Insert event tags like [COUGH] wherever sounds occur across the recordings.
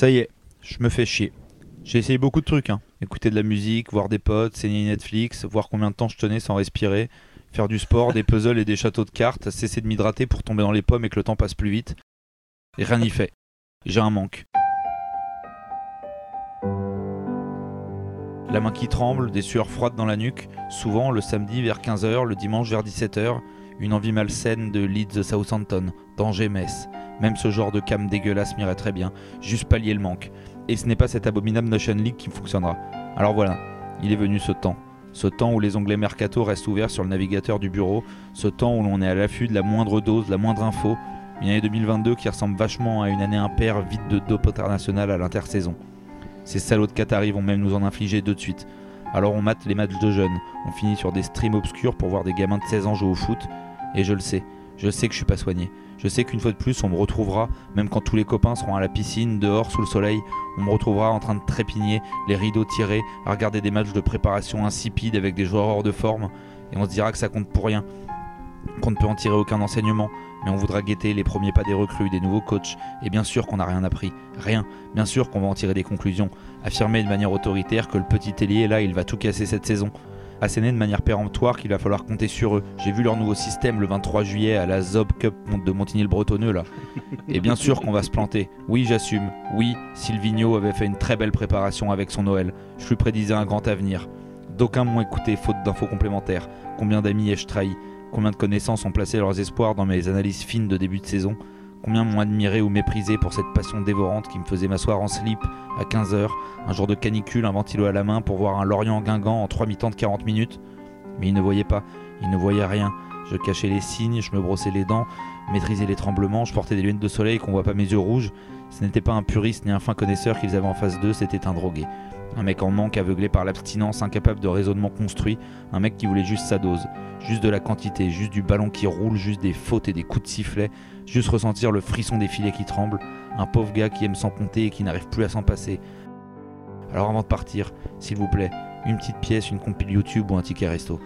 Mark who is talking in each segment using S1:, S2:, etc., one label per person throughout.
S1: Ça y est, je me fais chier. J'ai essayé beaucoup de trucs, hein. écouter de la musique, voir des potes, saigner Netflix, voir combien de temps je tenais sans respirer, faire du sport, des puzzles et des châteaux de cartes, cesser de m'hydrater pour tomber dans les pommes et que le temps passe plus vite. Rien n'y fait. J'ai un manque. La main qui tremble, des sueurs froides dans la nuque, souvent le samedi vers 15h, le dimanche vers 17h, une envie malsaine de Leeds Southampton, danger Metz. Même ce genre de cam dégueulasse m'irait très bien, juste pallier le manque. Et ce n'est pas cette abominable Nation League qui fonctionnera. Alors voilà, il est venu ce temps. Ce temps où les onglets Mercato restent ouverts sur le navigateur du bureau, ce temps où l'on est à l'affût de la moindre dose, la moindre info, une année 2022 qui ressemble vachement à une année impaire vide de dope international à l'intersaison. Ces salauds de Qataris vont même nous en infliger deux de suite. Alors on mate les matchs de jeunes, on finit sur des streams obscurs pour voir des gamins de 16 ans jouer au foot, et je le sais, je sais que je suis pas soigné. Je sais qu'une fois de plus, on me retrouvera, même quand tous les copains seront à la piscine, dehors, sous le soleil, on me retrouvera en train de trépigner, les rideaux tirés, à regarder des matchs de préparation insipides avec des joueurs hors de forme, et on se dira que ça compte pour rien, qu'on ne peut en tirer aucun enseignement, mais on voudra guetter les premiers pas des recrues, des nouveaux coachs, et bien sûr qu'on n'a rien appris, rien, bien sûr qu'on va en tirer des conclusions, affirmer de manière autoritaire que le petit ailier là, il va tout casser cette saison, asséner de manière péremptoire qu'il va falloir compter sur eux. J'ai vu leur nouveau système le 23 juillet à la Zob Cup de Montigny-le-Bretonneux là. [LAUGHS] Et bien sûr qu'on va se planter. Oui, j'assume. Oui, Silvino avait fait une très belle préparation avec son Noël. Je lui prédisais un grand avenir. D'aucuns m'ont écouté faute d'infos complémentaires. Combien d'amis ai-je trahi Combien de connaissances ont placé leurs espoirs dans mes analyses fines de début de saison? Combien m'ont admiré ou méprisé pour cette passion dévorante qui me faisait m'asseoir en slip à 15h, un jour de canicule, un ventilo à la main pour voir un Lorient Guingamp en 3 mi-temps de 40 minutes Mais ils ne voyaient pas, ils ne voyaient rien. Je cachais les signes, je me brossais les dents, maîtrisais les tremblements, je portais des lunettes de soleil qu'on voit pas mes yeux rouges. Ce n'était pas un puriste ni un fin connaisseur qu'ils avaient en face d'eux, c'était un drogué. Un mec en manque, aveuglé par l'abstinence, incapable de raisonnement construit, un mec qui voulait juste sa dose, juste de la quantité, juste du ballon qui roule, juste des fautes et des coups de sifflet, juste ressentir le frisson des filets qui tremblent, un pauvre gars qui aime s'en compter et qui n'arrive plus à s'en passer. Alors avant de partir, s'il vous plaît, une petite pièce, une compile YouTube ou un ticket resto.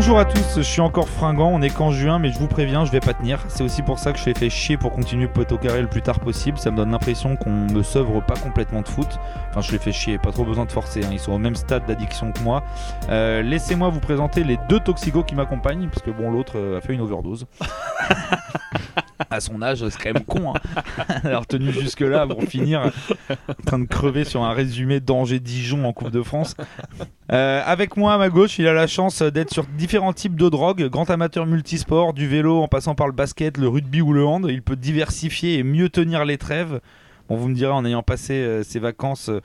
S1: Bonjour à tous, je suis encore fringant, on est qu'en juin, mais je vous préviens, je vais pas tenir. C'est aussi pour ça que je l'ai fait chier pour continuer poteau carré le plus tard possible. Ça me donne l'impression qu'on me sevre pas complètement de foot. Enfin, je les fais chier, pas trop besoin de forcer, hein. ils sont au même stade d'addiction que moi. Euh, Laissez-moi vous présenter les deux toxicos qui m'accompagnent, parce que bon, l'autre euh, a fait une overdose. [LAUGHS] à son âge, c'est quand même con hein, [LAUGHS] d'avoir tenu jusque-là pour finir en train de crever sur un résumé d'Angers-Dijon en Coupe de France. Euh, avec moi à ma gauche, il a la chance d'être sur différents types de drogues, grand amateur multisport, du vélo en passant par le basket, le rugby ou le hand. Il peut diversifier et mieux tenir les trêves. Vous me direz, en ayant passé euh, ses vacances euh,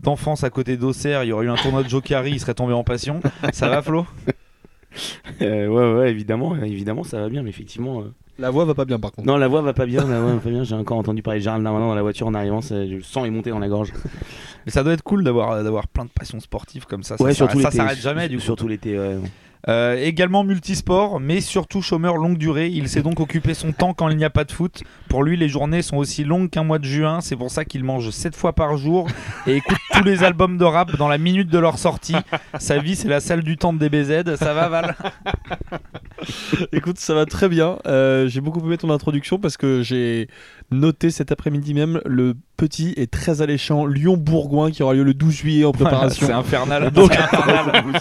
S1: d'enfance à côté d'Auxerre, il y aurait eu un tournoi de Jokari, il serait tombé en passion. Ça va, Flo? [LAUGHS]
S2: ouais, ouais, évidemment, évidemment, ça va bien, mais effectivement. euh,
S3: La voix va pas bien par contre.
S2: Non, la voix va pas bien, la voix va pas bien. J'ai encore entendu parler de Gérald Darmanin dans la voiture en arrivant, ça- le sang est monté dans la gorge.
S1: Mais ça doit être cool d'avoir d'avoir plein de passions sportives comme ça.
S2: ouais,
S1: ça
S2: surtout
S1: s'arrête- ça
S2: l'été.
S1: s'arrête jamais du coup.
S2: Surtout l'été, ouais.
S1: Euh, également multisport, mais surtout chômeur longue durée. Il sait donc occuper son temps quand il n'y a pas de foot. Pour lui, les journées sont aussi longues qu'un mois de juin. C'est pour ça qu'il mange 7 fois par jour et écoute tous les albums de rap dans la minute de leur sortie. Sa vie, c'est la salle du temps de DBZ. Ça va, Val?
S3: Écoute, ça va très bien. Euh, j'ai beaucoup aimé ton introduction parce que j'ai noté cet après-midi même le petit et très alléchant Lyon-Bourgoin qui aura lieu le 12 juillet en préparation.
S1: C'est infernal. [LAUGHS]
S3: Donc-
S1: infernal. [LAUGHS]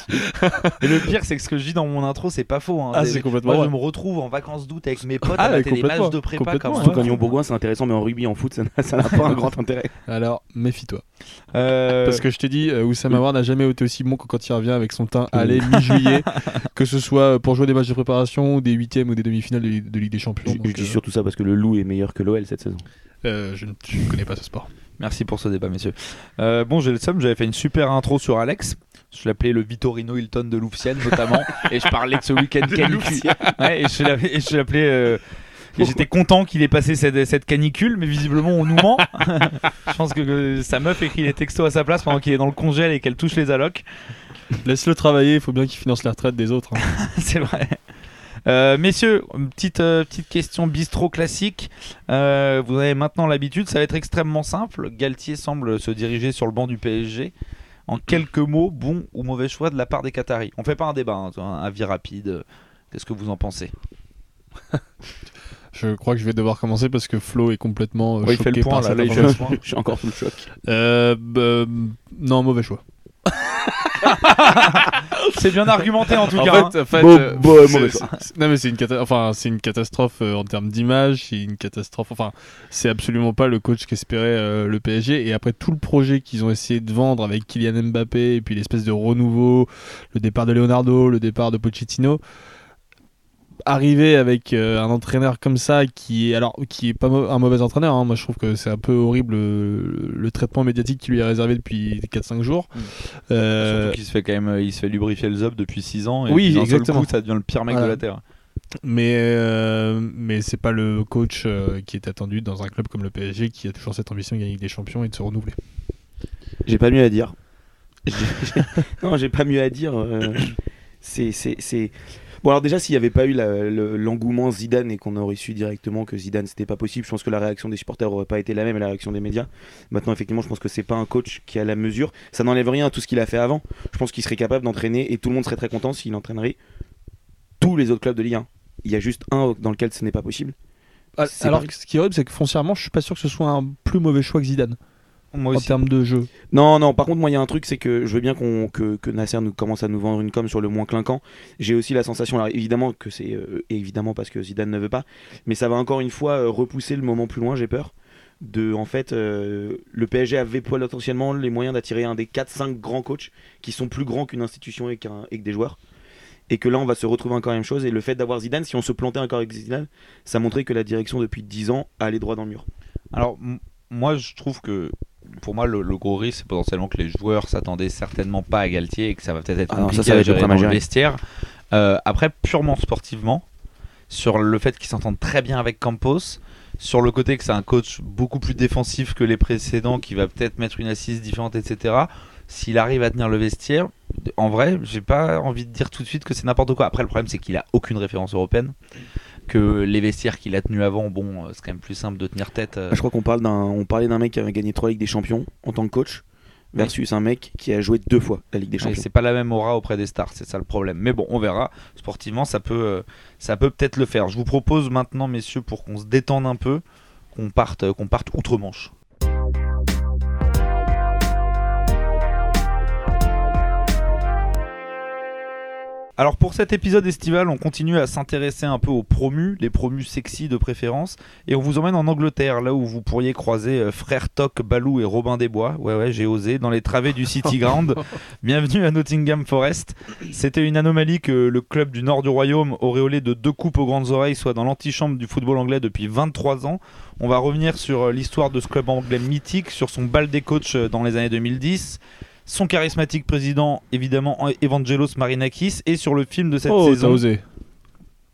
S1: [LAUGHS] et le pire, c'est que ce que je dis dans mon intro, c'est pas faux. hein.
S3: Ah, c'est complètement
S1: Moi,
S3: vrai.
S1: je me retrouve en vacances d'août avec mes potes
S3: Ah,
S1: à mater des matchs de prépa comme.
S2: Surtout qu'en Lyon-Bourgoin, c'est intéressant, mais en rugby, en foot, ça n'a pas un grand intérêt.
S3: Alors, méfie-toi.
S1: Euh,
S3: Parce que je t'ai dit, euh, Oussama Aouar n'a jamais été aussi bon que quand il revient avec son teint allé mi-juillet, [LAUGHS] que ce soit pour jouer des matchs de préparation ou des huitièmes ou des demi-finales de, de Ligue des Champions.
S2: Je, je dis
S3: euh,
S2: surtout ça parce que le loup est meilleur que l'OL cette saison.
S3: euh, je ne je ne connais pas ce sport.
S1: Merci pour ce débat, messieurs. Euh, bon, j'ai le somme, j'avais fait une super intro sur Alex. Je l'appelais le Vittorino Hilton de Louvciennes, notamment. [LAUGHS] et je parlais de ce week-end. Ouais, et je l'appelais. Et j'étais content qu'il ait passé cette, cette canicule, mais visiblement on nous ment. [LAUGHS] je pense que, que sa meuf écrit les textos à sa place pendant qu'il est dans le congèle et qu'elle touche les allocs.
S3: Laisse-le travailler, il faut bien qu'il finance la retraite des autres. hein. [LAUGHS]
S1: C'est vrai. Euh, messieurs, une petite, euh, petite question bistrot classique. Euh, vous avez maintenant l'habitude, ça va être extrêmement simple. Galtier semble se diriger sur le banc du PSG. En quelques mots, bon ou mauvais choix de la part des Qataris? On fait pas un débat, hein, un avis rapide. Qu'est-ce que vous en pensez? [LAUGHS]
S3: Je crois que je vais devoir commencer parce que Flo est complètement euh,
S1: Ouais, il fait le point,
S3: par
S1: là, là, il fait
S3: information.
S2: Je suis encore sous le choc.
S3: Euh, bah, non, mauvais choix. [LAUGHS]
S1: C'est bien argumenté en tout
S3: En
S1: cas. hein.
S3: fait, en fait,
S2: Beau-
S3: euh,
S2: mauvais
S3: c'est-
S2: choix.
S3: c'est- Non mais c'est une, cata- enfin, c'est une catastrophe euh, en termes d'image, c'est une catastrophe. Enfin, c'est absolument pas le coach qu'espérait euh, le PSG. Et après tout le projet qu'ils ont essayé de vendre avec Kylian Mbappé et puis l'espèce de renouveau, le départ de Leonardo, le départ de Pochettino, arriver avec euh, un entraîneur comme ça qui est alors qui est pas un mauvais entraîneur. hein. Moi, je trouve que c'est un peu horrible euh, le, traitement médiatique qui lui est réservé depuis 4-5 jours.
S1: Mm.
S3: Euh,
S1: Surtout qu'il se fait quand même, il se fait lubrifier le zob depuis 6 ans. Et
S3: Oui,
S1: puis d'un seul
S3: exactement.
S1: coup, ça devient le pire mec
S3: Voilà.
S1: de la terre.
S3: Mais, euh, mais c'est pas le coach euh, qui est attendu dans un club comme le PSG qui a toujours cette ambition de gagner des champions et de se renouveler.
S2: J'ai pas mieux à dire. [LAUGHS] [LAUGHS] Non, j'ai pas mieux à dire. euh, c'est, c'est, c'est- Bon, alors déjà, s'il n'y avait pas eu le- l'engouement Zidane et qu'on aurait su directement que Zidane c'était pas possible, je pense que la réaction des supporters aurait pas été la même et la réaction des médias. Maintenant, effectivement, je pense que c'est pas un coach qui a la mesure. Ça n'enlève rien à tout ce qu'il a fait avant. Je pense qu'il serait capable d'entraîner et tout le monde serait très content s'il entraînerait tous les autres clubs de Ligue 1. Il y a juste un dans lequel ce n'est pas possible. C'est
S3: Alors, ce qui est horrible, c'est que foncièrement, je suis pas sûr que ce soit un plus mauvais choix que Zidane
S1: Moi
S3: en termes de jeu.
S2: Non, non, par contre, moi, il y a un truc, c'est que je veux bien qu'on, que, que Nasser nous commence à nous vendre une com sur le moins clinquant. J'ai aussi la sensation, alors évidemment, que c'est euh, évidemment parce que Zidane ne veut pas, mais ça va encore une fois euh, repousser le moment plus loin, j'ai peur. De, en fait, euh, le PSG avait potentiellement les moyens d'attirer un des 4-5 grands coachs qui sont plus grands qu'une institution et, qu'un- et que des joueurs. Et que là, on va se retrouver encore la même chose. Et le fait d'avoir Zidane, si on se plantait encore avec Zidane, ça montrait que la direction, depuis 10 ans, allait droit dans le mur.
S1: Alors, moi, je trouve que pour moi, le, le gros risque, c'est potentiellement que les joueurs s'attendaient certainement pas à Galtier et que ça va peut-être être
S2: Ah non, ça,
S1: compliqué
S2: ça va
S1: à
S2: être le
S1: gérer dans vestiaire. Euh, après, purement sportivement, sur le fait qu'ils s'entendent très bien avec Campos, sur le côté que c'est un coach beaucoup plus défensif que les précédents, qui va peut-être mettre une assise différente, etc. S'il arrive à tenir le vestiaire, en vrai, j'ai pas envie de dire tout de suite que c'est n'importe quoi. Après, le problème, c'est qu'il a aucune référence européenne. Que les vestiaires qu'il a tenus avant, bon, euh, c'est quand même plus simple de tenir tête. euh,
S2: Je crois qu'on parle d'un, on parlait d'un mec qui avait gagné trois Ligues des Champions en tant que coach versus un mec qui a joué deux fois la Ligue des Champions.
S1: c'est pas la même aura auprès des stars, c'est ça le problème. Mais bon, on verra. Sportivement, ça peut, euh, ça peut peut-être le faire. Je vous propose maintenant, messieurs, pour qu'on se détende un peu, qu'on parte, qu'on parte outre-Manche. Alors pour cet épisode estival, on continue à s'intéresser un peu aux promus, les promus sexy de préférence, et on vous emmène en Angleterre, là où vous pourriez croiser euh, Frère Toc, Balou et Robin Desbois. Ouais ouais, j'ai osé, dans les travées du City [LAUGHS] Ground. Bienvenue à Nottingham Forest. C'était une anomalie que le club du nord du royaume, auréolé de deux coupes aux grandes oreilles, soit dans l'antichambre du football anglais depuis 23 ans. On va revenir sur euh, l'histoire de ce club anglais mythique, sur son bal des coachs euh, dans les années 2010, son charismatique président, évidemment, Evangelos Marinakis, et sur le film de cette
S3: oh,
S1: saison.
S3: osé.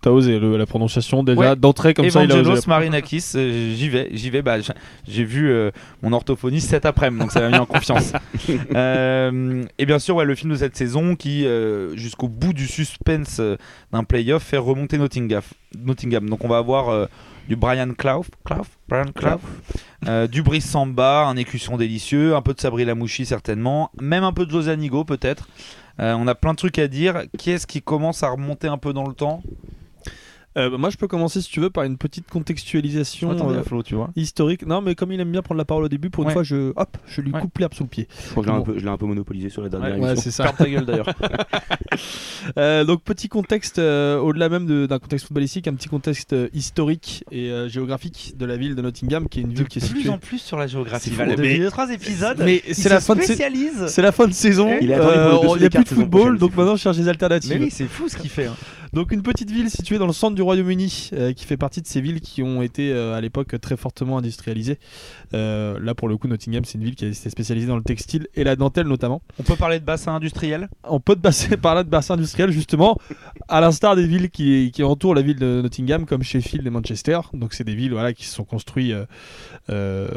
S3: T'as osé le- la prononciation déjà
S1: Ouais.
S3: d'entrée comme ça.
S1: Evangelos Marinakis, euh, j'y vais, j'y vais. Bah, j'ai vu euh, mon orthophoniste cet après-midi, donc ça m'a mis en confiance. [LAUGHS] Euh, et bien sûr, ouais, le film de cette saison qui, euh, jusqu'au bout du suspense d'un playoff, fait remonter Nottingham. Nottingham. Donc on va avoir du Brian Clough, Clough, Brian Clough, euh, du Brice Samba, un écusson délicieux, un peu de Sabri Lamouchi certainement, même un peu de José Anigo peut-être. Euh, on a plein de trucs à dire. Qui est-ce qui commence à remonter un peu dans le temps?
S3: Euh, bah, moi, je peux commencer si tu veux par une petite contextualisation euh,
S1: Flo, tu vois.
S3: historique. Non, mais comme il aime bien prendre la parole au début, pour une
S1: Ouais.
S3: fois, je, hop, je lui
S1: Ouais.
S3: coupe l'herbe sous le pied.
S2: Je crois que je l'ai un peu, je l'ai un peu monopolisé sur la dernière
S1: Ouais,
S3: c'est ça.
S1: Ta gueule d'ailleurs. [LAUGHS] [LAUGHS]
S3: Euh, donc petit contexte, euh, au-delà même d'un contexte footballistique, un petit contexte euh, historique et euh, géographique de la ville de Nottingham, qui est une ville qui est
S1: plus
S3: située.
S1: en plus sur la géographie. Depuis
S3: Mais-
S1: deux, trois épisodes,
S3: Mais
S1: il
S3: c'est la fin de c'est la fin de saison.
S2: Il
S3: Il n'y a plus de football, donc maintenant je cherche des alternatives.
S1: Mais oui, c'est fou ce qu'il fait.
S3: Donc une petite ville située dans le centre du Royaume-Uni, euh, qui fait partie de ces villes qui ont été euh, à l'époque très fortement industrialisées. Euh, là pour le coup, Nottingham, c'est une ville qui a été spécialisée dans le textile et la dentelle notamment.
S1: On peut parler de bassin industriel
S3: On peut passer [LAUGHS] par là de bassin industriel justement, à l'instar des villes qui, qui entourent la ville de Nottingham, comme Sheffield et Manchester. Donc c'est des villes voilà, qui se sont construites euh, euh,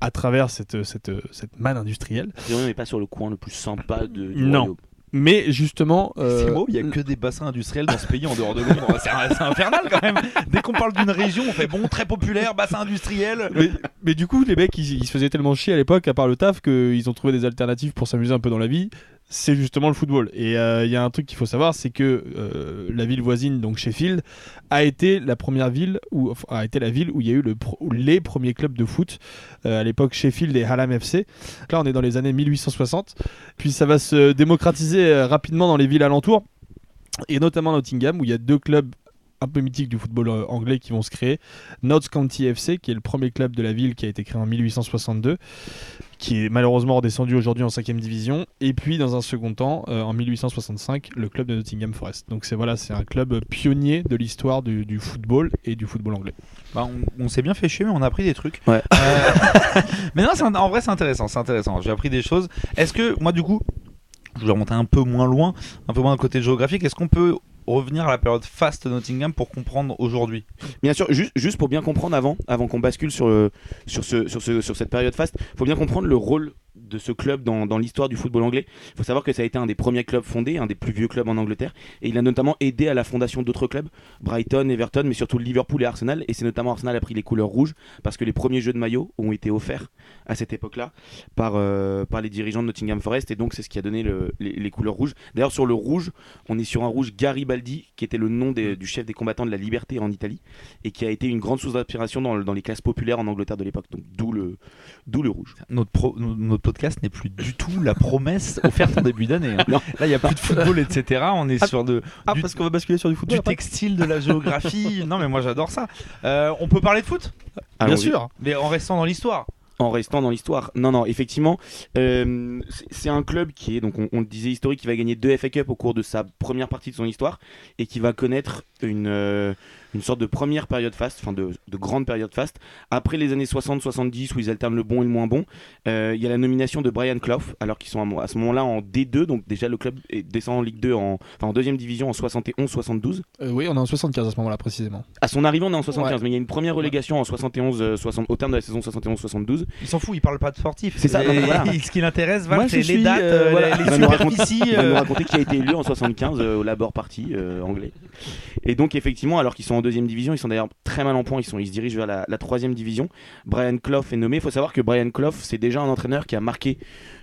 S3: à travers cette, cette, cette manne industrielle.
S2: Et on n'est pas sur le coin le plus sympa de, du
S3: Non.
S2: royaume.
S3: Mais justement, euh,
S1: C'est beau, il y a que des bassins industriels dans ce pays en dehors de Londres. C'est c'est infernal quand même. Dès qu'on parle d'une région, on fait bon, très populaire, bassin industriel.
S3: mais, mais du coup, les mecs, ils, ils se faisaient tellement chier à l'époque, à part le taf, qu'ils ont trouvé des alternatives pour s'amuser un peu dans la vie. C'est justement le football. Et euh, il y a un truc qu'il faut savoir, c'est que euh, la ville voisine, donc Sheffield, a été la première ville où a été la ville où il y a eu les premiers clubs de foot. Euh, à l'époque, Sheffield et Hallam FC. Là, on est dans les années 1860. Puis ça va se démocratiser euh, rapidement dans les villes alentours, et notamment Nottingham, où il y a deux clubs un peu mythiques du football euh, anglais qui vont se créer. Notts County FC, qui est le premier club de la ville qui a été créé en 1862, qui est malheureusement redescendu aujourd'hui en 5 division. Et puis, dans un second temps, euh, en 1865, le club de Nottingham Forest. Donc, c'est voilà, c'est un club pionnier de l'histoire du, du football et du football anglais.
S1: Bah, on on s'est bien fait chier, mais on a appris des trucs.
S2: Ouais.
S1: Euh, [LAUGHS] mais non, un- en vrai, c'est intéressant. C'est intéressant. J'ai appris des choses. Est-ce que, moi, du coup, je vais remonter un peu moins loin, un peu moins dans le côté géographique. Est-ce qu'on peut revenir à la période faste de Nottingham pour comprendre aujourd'hui.
S2: Bien sûr, juste, pour bien comprendre avant, avant qu'on bascule sur, cette période faste, il faut bien comprendre le rôle de ce club dans, dans l'histoire du football anglais. Il faut savoir que ça a été un des premiers clubs fondés, un des plus vieux clubs en Angleterre, et il a notamment aidé à la fondation d'autres clubs, Brighton, Everton, mais surtout Liverpool et Arsenal. Et c'est notamment Arsenal a pris les couleurs rouges parce que les premiers jeux de maillot ont été offerts à cette époque-là par, euh, par les dirigeants de Nottingham Forest, et donc c'est ce qui a donné le- les, couleurs rouges. D'ailleurs, sur le rouge, on est sur un rouge Garibaldi, qui était le nom du chef des combattants de la liberté en Italie, et qui a été une grande source d'inspiration dans, dans les classes populaires en Angleterre de l'époque. Donc d'où le, le rouge.
S1: notre podcast n'est plus du tout la promesse offerte en début d'année. hein. Là, il n'y a plus de football, etc. On est
S3: Ah,
S1: sur de,
S3: Ah,
S1: Du-
S3: parce qu'on va basculer sur du football
S1: du
S3: après
S1: textile, de la géographie. [LAUGHS] non, mais moi, j'adore ça. Euh, on peut parler de foot?
S3: Bien
S2: Allons-y.
S3: sûr.
S1: mais en restant dans l'histoire.
S2: En restant dans l'histoire. Non, non, effectivement, euh, c'est- c'est un club qui est, donc on, on le disait historique, qui va gagner deux FA Cup au cours de sa première partie de son histoire et qui va connaître une, euh, une sorte de première période faste, enfin de, de grande période faste. Après les années 60-70 où ils alternent le bon et le moins bon, euh, il y a la nomination de Brian Clough, alors qu'ils sont à, ce moment-là en D2, donc déjà le club est- descend en Ligue 2, en, enfin en deuxième division en 71-72.
S3: Euh, oui, on est en 75 à ce moment-là précisément.
S2: À son arrivée, on est en 75,
S3: Ouais.
S2: mais il y a une première relégation en 71, euh, 60, au terme de la saison 71-72.
S1: Il s'en fout, il parle pas de sportif.
S2: C'est ça, non, voilà. [LAUGHS]
S1: Ce qui l'intéresse, c'est les
S3: suis,
S1: dates,
S3: euh,
S1: euh,
S3: voilà.
S1: les
S2: Il va nous raconter-
S1: superficies.
S2: Il va nous
S1: euh,
S2: raconter qui a été élu en 75 euh, au Labour Party euh, anglais. Et donc effectivement, alors qu'ils sont en deuxième division, ils sont d'ailleurs très mal en point. Ils sont, ils se dirigent vers la, la troisième division. Brian Clough est nommé. Il faut savoir que Brian Clough, c'est déjà un entraîneur qui a marqué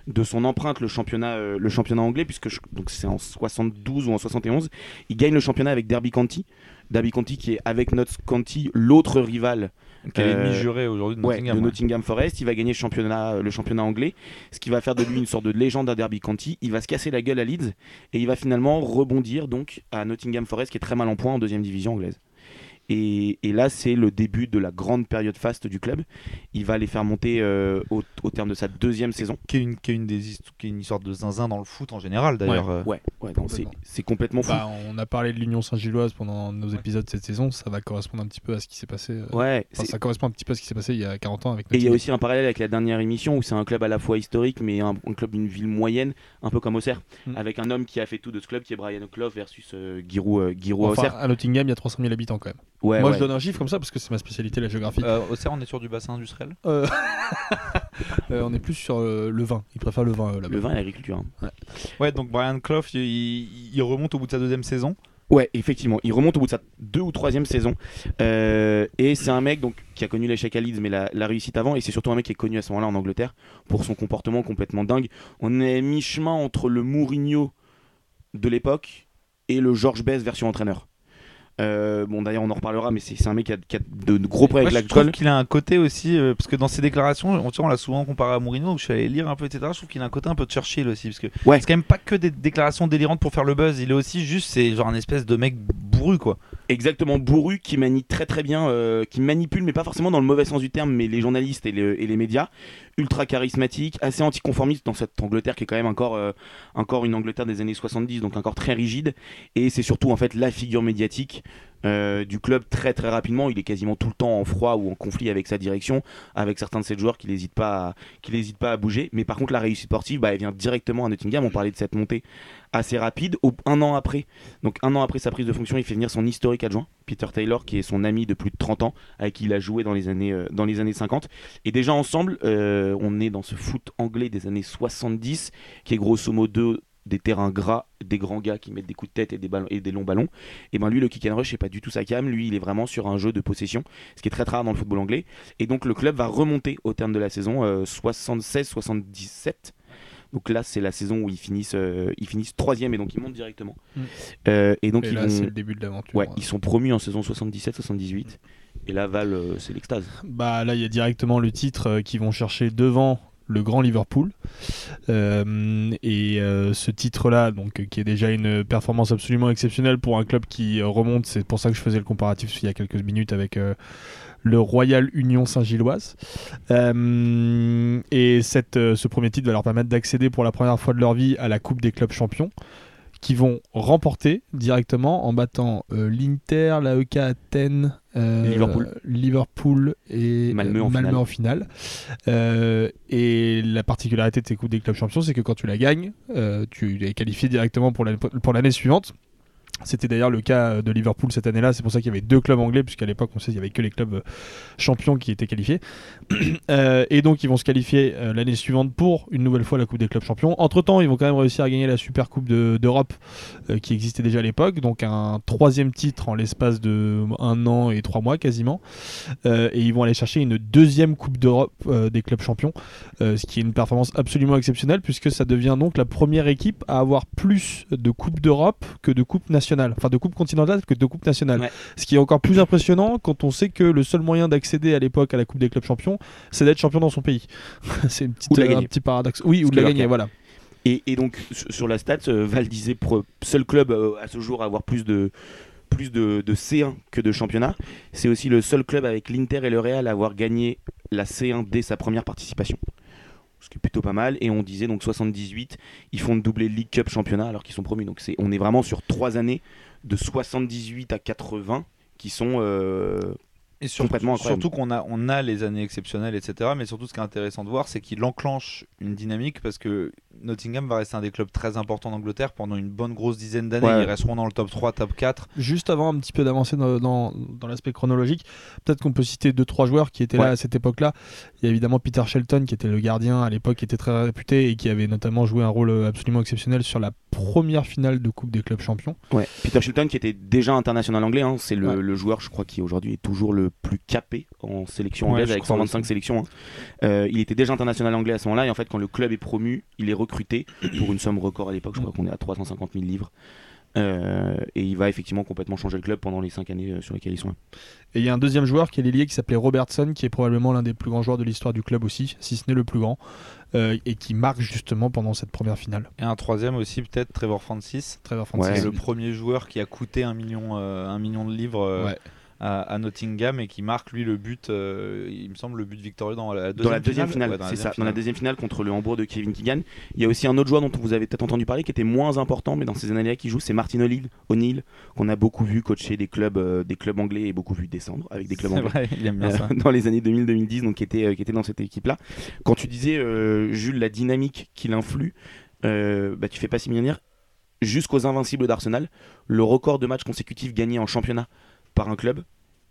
S2: de son empreinte le championnat, euh, le championnat anglais, puisque je- donc c'est en 72 ou en 71. Il gagne le championnat avec Derby County. Derby County qui est avec Notts County l'autre rival
S1: Qui est l'ennemi
S2: Euh,
S1: juré aujourd'hui de
S2: Ouais,
S1: Nottingham.
S2: de
S1: ouais.
S2: Nottingham Forest. Il va gagner le championnat, le championnat anglais, ce qui va faire de lui une sorte de légende à Derby County. Il va se casser la gueule à Leeds et il va finalement rebondir donc à Nottingham Forest qui est très mal en point en deuxième division anglaise. Et, et là, c'est le début de la grande période faste du club. Il va les faire monter euh, au, au terme de sa deuxième saison.
S1: Qui est, une, qui, est une des qui est une sorte de zinzin dans le foot en général d'ailleurs. euh.
S2: Ouais, ouais, non, c'est
S3: Complètement.
S2: c'est complètement fou.
S3: Bah, on a parlé de l'Union Saint-Gilloise pendant nos épisodes cette saison, ça va correspondre un petit peu à ce qui s'est passé. euh,
S2: ouais,
S3: enfin, ça correspond un petit peu à ce qui s'est passé il y a 40 ans avec
S2: Et il y a aussi un parallèle avec la dernière émission où c'est un club à la fois historique mais un, un club d'une ville moyenne, un peu comme Auxerre,
S3: Mm.
S2: avec un homme qui a fait tout de ce club qui est Brian Clough versus euh, Giroud, euh, Giroud à
S3: Enfin,
S2: Auxerre.
S3: à Nottingham, il y a 300 000 habitants quand même.
S2: Ouais,
S3: Moi,
S2: ouais.
S3: je donne un chiffre comme ça parce que c'est ma spécialité, la géographie.
S1: Euh, Auxerre, on est sur du bassin industriel.
S3: Euh, [LAUGHS] euh, on est plus sur euh, le vin. Ils préfèrent le vin euh, là-bas.
S2: Le vin et l'agriculture. hein.
S1: Ouais, donc Brian Clough, il, il- il remonte au bout de sa deuxième saison.
S2: Ouais, effectivement. Il remonte au bout de sa deux ou troisième saison. Euh, et c'est un mec donc, qui a connu l'échec à Leeds, mais la, la réussite avant. Et c'est surtout un mec qui est connu à ce moment-là en Angleterre pour son comportement complètement dingue. On est mi-chemin entre le Mourinho de l'époque et le George Best version entraîneur. Euh, bon, d'ailleurs, on en reparlera, mais c'est un mec qui a, qui a de, de gros problèmes avec
S1: je trouve
S2: l'alcool.
S1: qu'il a un côté aussi, euh, parce que dans ses déclarations, on, on l'a souvent comparé à Mourinho, donc je suis allé lire un peu, etc. Je trouve qu'il a un côté un peu Churchill aussi, parce que
S2: Ouais.
S1: c'est quand même pas que des déclarations délirantes pour faire le buzz, il est aussi juste, c'est genre un espèce de mec bourru, quoi.
S2: Exactement, bourru, qui manie très très bien, euh, qui manipule, mais pas forcément dans le mauvais sens du terme, mais les journalistes et, le- et les médias. Ultra charismatique, assez anticonformiste dans cette Angleterre qui est quand même encore, encore une Angleterre des années 70, donc encore très rigide. Et c'est surtout en fait la figure médiatique euh, du club très très rapidement. Il est quasiment tout le temps en froid ou en conflit avec sa direction, avec certains de ses joueurs qui n'hésitent pas, à- bouger. Mais par contre, la réussite sportive, bah, elle vient directement à Nottingham. On parlait de cette montée assez rapide. Un an après, donc un an après sa prise de fonction, il fait venir son historique adjoint, Peter Taylor, qui est son ami de plus de 30 ans, avec qui il a joué dans les années, euh, dans les années 50. Et déjà ensemble, euh, on est dans ce foot anglais des années 70, qui est grosso modo des terrains gras, des grands gars qui mettent des coups de tête et des, ballons, et des longs ballons. Et ben lui, le kick and rush, c'est pas du tout sa cam. Lui, il est vraiment sur un jeu de possession, ce qui est très très rare dans le football anglais. Et donc le club va remonter au terme de la saison 76-77. Donc là, c'est la saison où ils finissent, euh, ils finissent troisième et donc ils montent directement.
S3: Mm.
S2: Euh, et donc
S3: Et
S2: ils
S3: là,
S2: vont-
S3: c'est le début de l'aventure.
S2: ouais, ils sont promus en saison 77-78. Et là, Val, euh, c'est l'extase.
S3: Bah là, il y a directement le titre euh, qu'ils vont chercher devant le grand Liverpool. Euh, et euh, ce titre-là, donc qui est déjà une performance absolument exceptionnelle pour un club qui remonte. C'est pour ça que je faisais le comparatif il y a quelques minutes avec euh, le Royal Union Saint-Gilloise. Et cette, ce premier titre va leur permettre d'accéder pour la première fois de leur vie à la Coupe des clubs champions qui vont remporter directement en battant euh, l'Inter, l'AEK Athènes, euh,
S2: Liverpool.
S3: Liverpool et
S2: Malmö
S3: euh,
S2: en finale.
S3: en finale. Euh, et la particularité de ces Coupes des clubs champions, c'est que quand tu la gagnes, tu es qualifié directement pour l'année suivante. C'était d'ailleurs le cas de Liverpool cette année-là, c'est pour ça qu'il y avait deux clubs anglais, puisqu'à l'époque, on sait qu'il y avait que les clubs euh, champions qui étaient qualifiés. [CLEARS THROAT] Euh, et donc, ils vont se qualifier euh, l'année suivante pour une nouvelle fois la Coupe des clubs champions. Entre-temps, ils vont quand même réussir à gagner la Super Coupe de- d'Europe euh, qui existait déjà à l'époque, donc un troisième titre en l'espace de un an et trois mois quasiment. Euh, et ils vont aller chercher une deuxième Coupe d'Europe euh, des clubs champions, euh, ce qui est une performance absolument exceptionnelle, puisque ça devient donc la première équipe à avoir plus de Coupes d'Europe que de Coupes enfin de Coupes continentales que de Coupes nationales.
S2: Ouais.
S3: Ce qui est encore plus impressionnant quand on sait que le seul moyen d'accéder à l'époque à la Coupe des clubs champions, c'est d'être champion dans son pays. [LAUGHS] c'est une petite, euh, un petit paradoxe. Oui, ou de la gagner, voilà.
S2: Et, et donc, sur la stat, euh, Val disait seul club euh, à ce jour à avoir plus de, plus de, de C1 que de championnat. C'est aussi le seul club avec l'Inter et le Real à avoir gagné la C1 dès sa première participation. Ce qui est plutôt pas mal. Et on disait donc 78, ils font doubler League Cup championnat alors qu'ils sont promus. Donc c'est, on est vraiment sur trois années de 78 à 80 qui sont euh,
S1: Et surtout,
S2: Complètement incroyable.
S1: surtout qu'on a, on a les années exceptionnelles, etc. Mais surtout, ce qui est intéressant de voir, c'est qu'il enclenche une dynamique parce que Nottingham va rester un des clubs très importants d'Angleterre pendant une bonne grosse dizaine d'années.
S2: Ouais.
S1: Ils resteront dans le top 3, top 4.
S3: Juste avant un petit peu d'avancer dans, dans, dans l'aspect chronologique, peut-être qu'on peut citer deux trois joueurs qui étaient là à cette époque-là. Il y a évidemment Peter Shelton qui était le gardien à l'époque, qui était très réputé et qui avait notamment joué un rôle absolument exceptionnel sur la première finale de Coupe des clubs champions.
S2: Ouais. Peter Shilton qui était déjà international anglais, hein, c'est le,
S3: Ouais.
S2: le joueur je crois qui aujourd'hui est toujours le plus capé en sélection anglaise avec
S1: crois
S2: 125
S1: aussi.
S2: sélections. hein. Euh, il était déjà international anglais à ce moment-là et en fait quand le club est promu, il est recruté pour une somme record à l'époque, je crois qu'on est à 350 000 livres. Euh, et il va effectivement complètement changer le club pendant les 5 années euh, sur lesquelles ils sont.
S3: Et il y a un deuxième joueur qui est l'ailier qui s'appelait Robertson, qui est probablement l'un des plus grands joueurs de l'histoire du club aussi, si ce n'est le plus grand, euh, et qui marque justement pendant cette première finale.
S1: Et un troisième aussi, peut-être, Trevor Francis.
S3: Trevor. Francis.
S1: Le premier joueur qui a coûté un million, euh, un million de livres euh,
S3: Ouais.
S1: À, à Nottingham et qui marque, lui, le but, euh, il me semble, le but victorieux dans la deuxième
S2: Dans la deuxième finale,
S1: Ouais, dans la deuxième
S2: ça, dans la
S1: finale.
S2: deuxième finale contre le Hambourg de Kevin Keegan. Il y a aussi un autre joueur dont vous avez peut-être entendu parler qui était moins important, mais dans ces années-là qui joue, c'est Martin O'Neill, O'Neill, qu'on a beaucoup vu coacher des clubs, euh, des clubs anglais et beaucoup vu descendre avec des clubs
S1: C'est
S2: anglais.
S1: vrai, il aime bien
S2: Euh,
S1: ça. [LAUGHS]
S2: dans les années 2000-2010, donc qui était, qui était dans cette équipe-là. Quand tu disais, Jules, la dynamique qu'il influe, bah, tu fais pas si bien dire. Jusqu'aux Invincibles d'Arsenal, le record de matchs consécutifs gagnés en championnat par un club,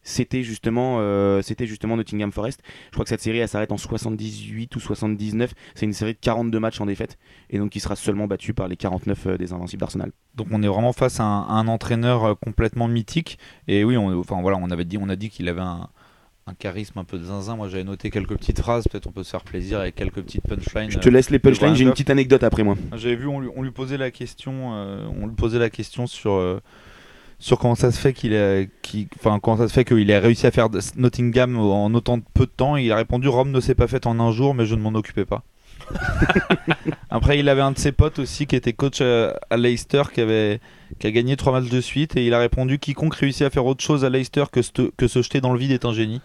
S2: c'était justement, euh, c'était justement Nottingham Forest. Je crois que cette série, elle s'arrête en 78 ou 79. C'est une série de 42 matchs en défaite, et donc qui sera seulement battu par les 49 euh, des Invincibles d'Arsenal.
S1: Donc on est vraiment face à un, à un entraîneur euh, complètement mythique. Et oui, on, enfin voilà, on avait dit, on a dit qu'il avait un, un charisme un peu de zinzin. Moi, j'avais noté quelques petites phrases. Peut-être on peut se faire plaisir avec quelques petites punchlines.
S2: Je te laisse les punchlines, j'ai une petite anecdote après moi.
S1: J'avais vu, on lui, on lui posait la question, euh, on lui posait la question sur euh, sur comment ça se fait qu'il a, enfin comment ça se fait qu'il ait réussi à faire Nottingham en autant de peu de temps. Et il a répondu Rome ne s'est pas faite en un jour, mais je ne m'en occupais pas. [LAUGHS] Après, il avait un de ses potes aussi qui était coach à Leicester, qui avait qui a gagné trois matchs de suite, et il a répondu quiconque réussit à faire autre chose à Leicester que, se- que se jeter dans le vide est un génie.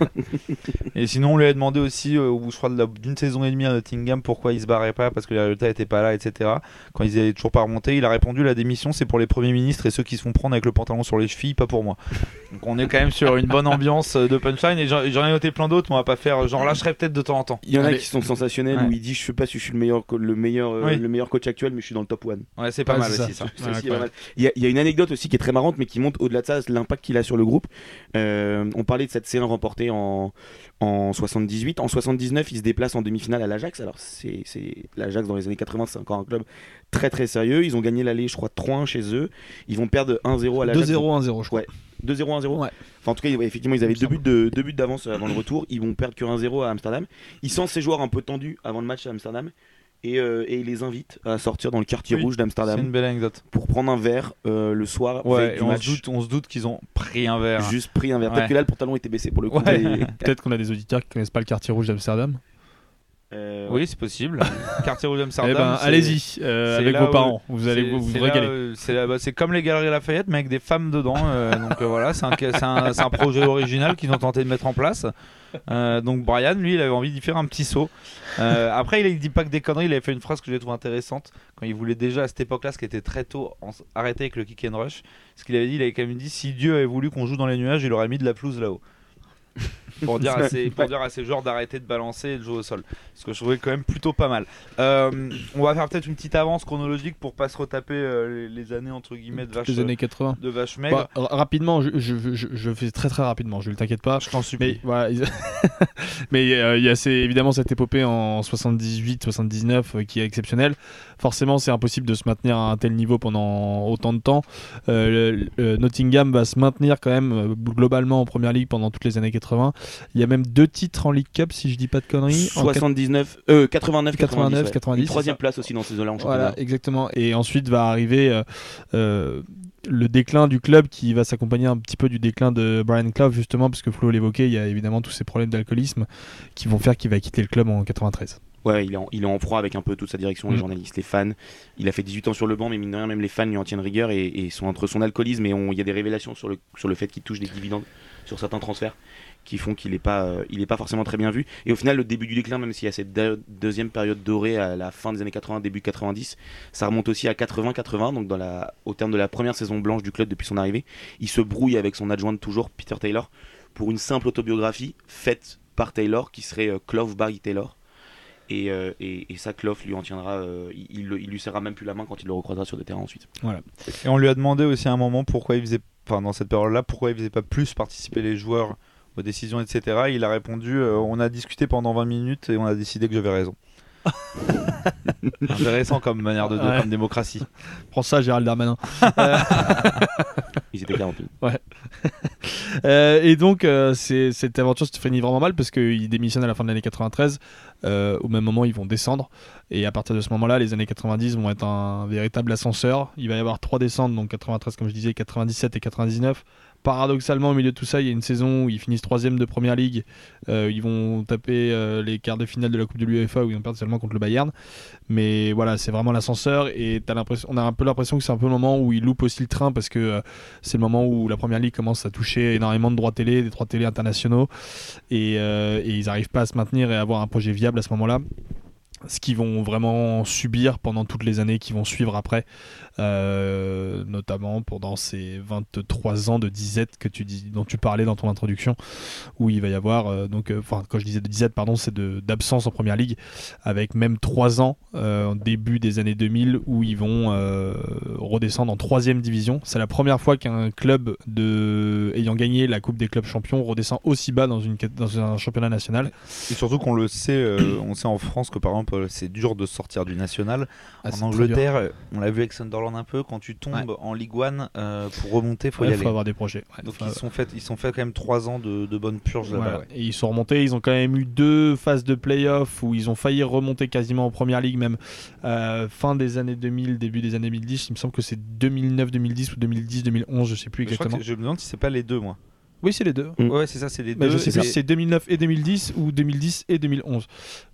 S1: [LAUGHS] et sinon, on lui a demandé aussi, euh, au bout je crois, d'une saison et demie à Nottingham, pourquoi il se barrait pas, parce que les résultats étaient pas là, etc. Quand ils avaient toujours pas remonté, il a répondu la démission, c'est pour les premiers ministres et ceux qui se font prendre avec le pantalon sur les chevilles, pas pour moi. Donc on est quand même sur une bonne ambiance euh, de punchline, et j'en j'en ai noté plein d'autres, mais on va pas faire, j'en lâcherai peut-être de temps en temps.
S2: Il y en a
S3: Allez.
S2: qui sont sensationnels
S1: Ouais.
S2: où il dit je sais pas si je suis le meilleur le meilleur euh,
S1: Oui.
S2: le meilleur coach actuel mais je suis dans le top one.
S1: Ouais, c'est pas
S3: Ouais,
S1: mal
S3: c'est
S1: aussi ça.
S3: Ouais.
S2: Aussi pas mal. Il y, a- il y a une anecdote aussi qui est très marrante, mais qui montre au-delà de ça l'impact qu'il a sur le groupe. Euh, on parlait de cette C1 remportée en, en 78. En 79, il se déplace en demi-finale à l'Ajax. Alors, c'est l'Ajax dans les années 80, c'est encore un club très très sérieux. Ils ont gagné l'aller, je crois, 3-1 chez eux. Ils vont perdre 1-0 à l'Ajax.
S3: 2-0, 1-0, je crois.
S2: Ouais. 2-0, 1-0
S3: Ouais.
S2: Enfin, en tout cas, ouais, effectivement, ils avaient deux buts de- deux buts d'avance avant le retour. Ils vont perdre que 1-0 à Amsterdam. Ils sentent ces joueurs un peu tendus avant le match à Amsterdam. Et, euh, et ils les invitent à sortir dans le quartier
S1: Oui,
S2: rouge
S1: C'est
S2: d'Amsterdam
S1: une belle anecdote.
S2: pour prendre un verre euh, le soir
S1: Ouais,
S2: du
S1: on,
S2: match.
S1: se doute, on se doute qu'ils ont pris un verre.
S2: Juste pris un verre.
S1: Ouais.
S2: Peut-être que là, le pantalon était baissé pour le coup.
S1: Ouais.
S3: Peut-être qu'on a des auditeurs qui connaissent pas le quartier rouge d'Amsterdam.
S2: Euh,
S1: Oui, c'est possible. [LAUGHS] Quartier
S3: Eh
S1: d'Amsterdam.
S3: ben,
S1: c'est-
S3: allez-y, euh, avec vos parents. Vous allez vous, vous régaler.
S1: euh, C'est bah, c'est comme les Galeries Lafayette, mais avec des femmes dedans. euh, [LAUGHS] donc voilà, c'est un, projet original qu'ils ont tenté de mettre en place. Donc Brian, lui, il avait envie d'y faire un petit saut. Après, il, il dit pas que des conneries. Il avait fait une phrase que j'ai trouvé intéressante quand il voulait déjà à cette époque-là, ce qui était très tôt, arrêter avec le kick and rush. Ce qu'il avait dit, il avait quand même dit si Dieu avait voulu qu'on joue dans les nuages, il aurait mis de la pelouse là-haut. [LAUGHS] pour dire à ces, pour dire à ces joueurs d'arrêter de balancer et de jouer au sol. Ce que je trouvais quand même plutôt pas mal. Euh, on va faire peut-être une petite avance chronologique pour pas se retaper euh, les, les années entre guillemets de vache,
S3: Les années 80.
S1: de vache maigre.
S3: Bah, ra- rapidement, je, je, je, je fais très très rapidement, je ne t'inquiète pas.
S1: je t'en supplie.
S3: Mais voilà, [LAUGHS] euh, il y a ces- évidemment cette épopée en 78-79 euh, qui est exceptionnelle. Forcément, c'est impossible de se maintenir à un tel niveau pendant autant de temps. Le- le Nottingham va se maintenir quand même globalement en première ligue pendant toutes les années 80. Il y a même deux titres en League Cup, si je dis pas de conneries. En
S2: 79, euh, 89,
S3: 89,
S2: 90. ouais.
S3: 90,
S2: Une troisième place aussi dans ces en
S3: Voilà,
S2: championnat.
S3: exactement. Et ensuite va arriver euh, euh, le déclin du club qui va s'accompagner un petit peu du déclin de Brian Clough, justement, parce que Flo l'évoquait, il y a évidemment tous ces problèmes d'alcoolisme qui vont faire qu'il va quitter le club en 93.
S2: Ouais, il est, en, il est en froid avec un peu toute sa direction, les
S3: Mm.
S2: journalistes, les fans. Il a fait 18 ans sur le banc, mais mine de rien, même les fans lui en tiennent rigueur et, et sont entre son alcoolisme et il y a des révélations sur le, sur le fait qu'il touche des dividendes sur certains transferts qui font qu'il n'est pas, euh, il pas forcément très bien vu. Et au final, le début du déclin, même s'il y a cette deux- deuxième période dorée à la fin des années 80, début 90, ça remonte aussi à 80-80, donc dans la, au terme de la première saison blanche du club depuis son arrivée. Il se brouille avec son adjoint de toujours, Peter Taylor, pour une simple autobiographie faite par Taylor, qui serait euh, Clove Barry Taylor. Et, euh, et, ça, Clough lui en tiendra, il, il, lui serra même plus la main quand il le recroisera sur des terrains ensuite.
S1: Et on lui a demandé aussi à un moment pourquoi il faisait, enfin dans cette période-là, pourquoi il faisait pas plus participer les joueurs aux décisions, etc. Il a répondu euh, on a discuté pendant 20 minutes et on a décidé que j'avais raison. [LAUGHS] Intéressant comme manière de, de-
S3: Ouais.
S1: comme démocratie.
S3: Prends ça, Gérald Darmanin. [LAUGHS]
S2: Ils étaient 40 [LAUGHS]
S3: Euh, et donc, euh, cette aventure se finit vraiment mal parce qu'il démissionne à la fin de l'année 93. euh, au même moment, ils vont descendre. Et à partir de ce moment-là, les années 90 vont être un véritable ascenseur. Il va y avoir trois descentes, donc 93, comme je disais, 97 et 99. Paradoxalement, au milieu de tout ça, il y a une saison où ils finissent troisième de première ligue. Euh, ils vont taper euh, les quarts de finale de la Coupe de l'UEFA où ils vont perdre seulement contre le Bayern. Mais voilà, c'est vraiment l'ascenseur. Et on a un peu l'impression que c'est un peu le moment où ils loupent aussi le train parce que euh, c'est le moment où la première ligue commence à toucher énormément de droits télé, des droits télé internationaux. Et, et ils n'arrivent pas à se maintenir et à avoir un projet viable à ce moment-là. Ce qu'ils vont vraiment subir pendant toutes les années qui vont suivre après, euh, notamment pendant ces 23 ans de disette que tu dis, dont tu parlais dans ton introduction, où il va y avoir, euh, donc, euh, quand je disais de disette, pardon, c'est d'absence en première ligue, avec même 3 ans, en début des années 2000, où ils vont redescendre en troisième division. C'est la première fois qu'un club de... ayant gagné la Coupe des clubs champions redescend aussi bas dans, une, dans un championnat national.
S1: Et surtout qu'on le sait, on sait en France que par exemple c'est dur de sortir du national.
S3: Ah,
S1: en. Angleterre, on l'a vu avec Sunderland un peu, quand tu tombes
S3: Ouais.
S1: en Ligue 1, euh, pour remonter, faut
S3: Ouais,
S1: y aller.
S3: faut avoir des projets. Ouais,
S1: Donc
S3: faut-
S1: ils sont faits, ils sont fait quand même 3 ans de, de bonnes purges là-bas.
S3: Et ils sont remontés, ils ont quand même eu deux phases de play-off où ils ont failli remonter quasiment en première ligue, même euh, fin des années 2000, début des années 2010. Il me semble que c'est 2009-2010 ou 2010-2011, je sais plus exactement.
S1: je me demande si c'est pas les deux, moi.
S3: Oui, c'est les deux.
S2: Mm.
S1: Ouais, c'est ça, c'est les
S3: Mais
S1: deux.
S3: je sais plus si c'est 2009 et 2010 ou 2010 et 2011.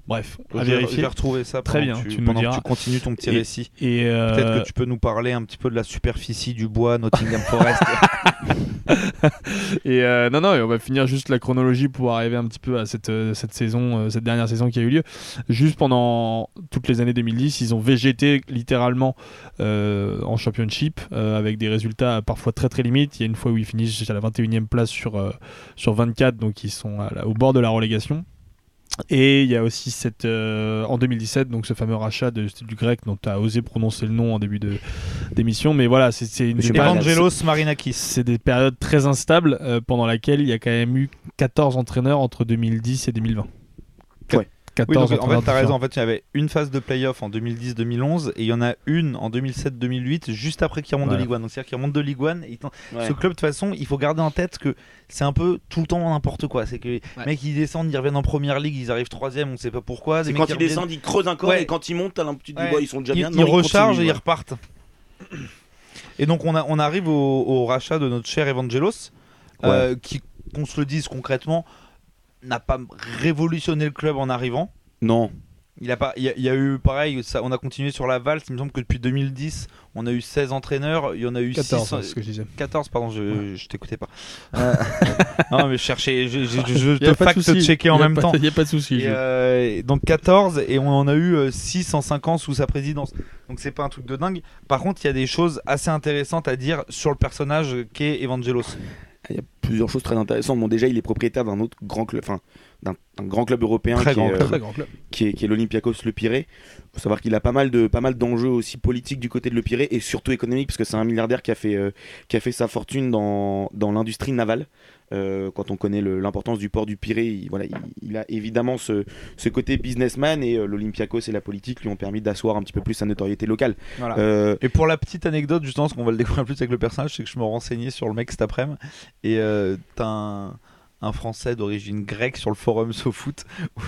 S3: Bref,
S1: Je
S3: à
S1: vais, je
S3: vérifier.
S1: vais retrouver ça
S3: Très bien,
S1: tu, pendant
S3: diras.
S1: que tu continues ton petit
S3: Et-
S1: récit.
S3: Et euh,
S1: Peut-être que tu peux nous parler un petit peu de la superficie du bois Nottingham Forest. [LAUGHS]
S3: Et euh, non, non, et on va finir juste la chronologie pour arriver un petit peu à cette, euh, cette saison, cette dernière saison qui a eu lieu. Juste pendant toutes les années 2010, ils ont végété littéralement euh, en championship euh, avec des résultats parfois très très limites. Il y a une fois où ils finissent à la 21e place sur, euh, sur 24, donc ils sont à au bord de la relégation. Et il y a aussi cette, euh, en 2017 donc ce fameux rachat de, du grec dont tu as osé prononcer le nom en début de- d'émission. Mais voilà, c'est une
S1: Evangelos Marinakis.
S3: c'est des périodes très instables euh, pendant laquelle il y a quand même eu 14 entraîneurs entre 2010 et 2020.
S2: Ouais.
S3: 14
S1: Oui, donc, en fait, t'as raison. En fait, il y avait une phase de playoff en 2010-2011 et il y en a une en 2007-2008, juste après qu'il remonte
S3: Voilà.
S1: de Ligue 1. Donc, c'est-à-dire qu'il remonte de Ligue 1. Et il t'en-
S2: Ouais.
S1: Ce club, de toute façon, il faut garder en tête que c'est un peu tout le temps n'importe quoi. C'est que les mecs, ils descendent, ils reviennent en première ligue, ils arrivent troisième, on sait pas pourquoi.
S2: Quand ils
S1: reviennent-
S2: descendent, ils creusent un corps
S1: Ouais.
S2: et quand ils montent, t'as l'impression que tu te dis,
S1: Ouais.
S2: bon, ils sont déjà
S1: ils,
S2: bien.
S1: ils
S2: Non,
S1: rechargent et ils repartent. Et donc, on, a, on arrive au, au rachat de notre cher Evangelos, euh, qui, qu'on se le dise concrètement, n'a pas révolutionné le club en arrivant.
S2: Non.
S1: Il a pas, il y, a- il y a eu pareil, ça, on a continué sur la valse. Il me semble que depuis 2010, on a eu 16 entraîneurs. Il y en a eu
S3: 14,
S1: 6,
S3: c'est ce que je disais.
S1: 14, pardon, je, je t'écoutais pas. [LAUGHS] Euh, [LAUGHS] non, mais je cherchais, je, je, je- [LAUGHS] te fact-checker en même
S3: pas-
S1: temps.
S3: Y a pas de souci.
S1: Euh, donc 14 et on en a eu 6 en 5 ans sous sa présidence. Donc c'est pas un truc de dingue. Par contre, il y a des choses assez intéressantes à dire sur le personnage qu'est Evangelos.
S2: Il y a plusieurs choses très intéressantes. Bon, déjà, il est propriétaire d'un autre grand club, enfin, d'un d'un grand club européen
S1: Très
S2: qui,
S1: grand
S2: est, euh,
S1: club.
S3: Très grand club.
S2: qui est, qui est l'Olympiakos Le Pirée. faut savoir qu'il a pas mal de pas mal d'enjeux aussi politiques du côté de Le Pirée et surtout économiques parce que c'est un milliardaire qui a fait euh, qui a fait sa fortune dans, dans l'industrie navale. Euh, quand on connaît l'importance du port du Pirée, il, voilà, il, il a évidemment ce, ce côté businessman et euh, l'Olympiakos et la politique lui ont permis d'asseoir un petit peu plus sa notoriété locale.
S1: Voilà.
S2: Euh,
S1: Et pour la petite anecdote, justement, ce qu'on va le découvrir plus avec le personnage, c'est que je me renseignais sur le mec cet après-midi. Et euh, t'as un, un Français d'origine grecque sur le forum [LAUGHS] SoFoot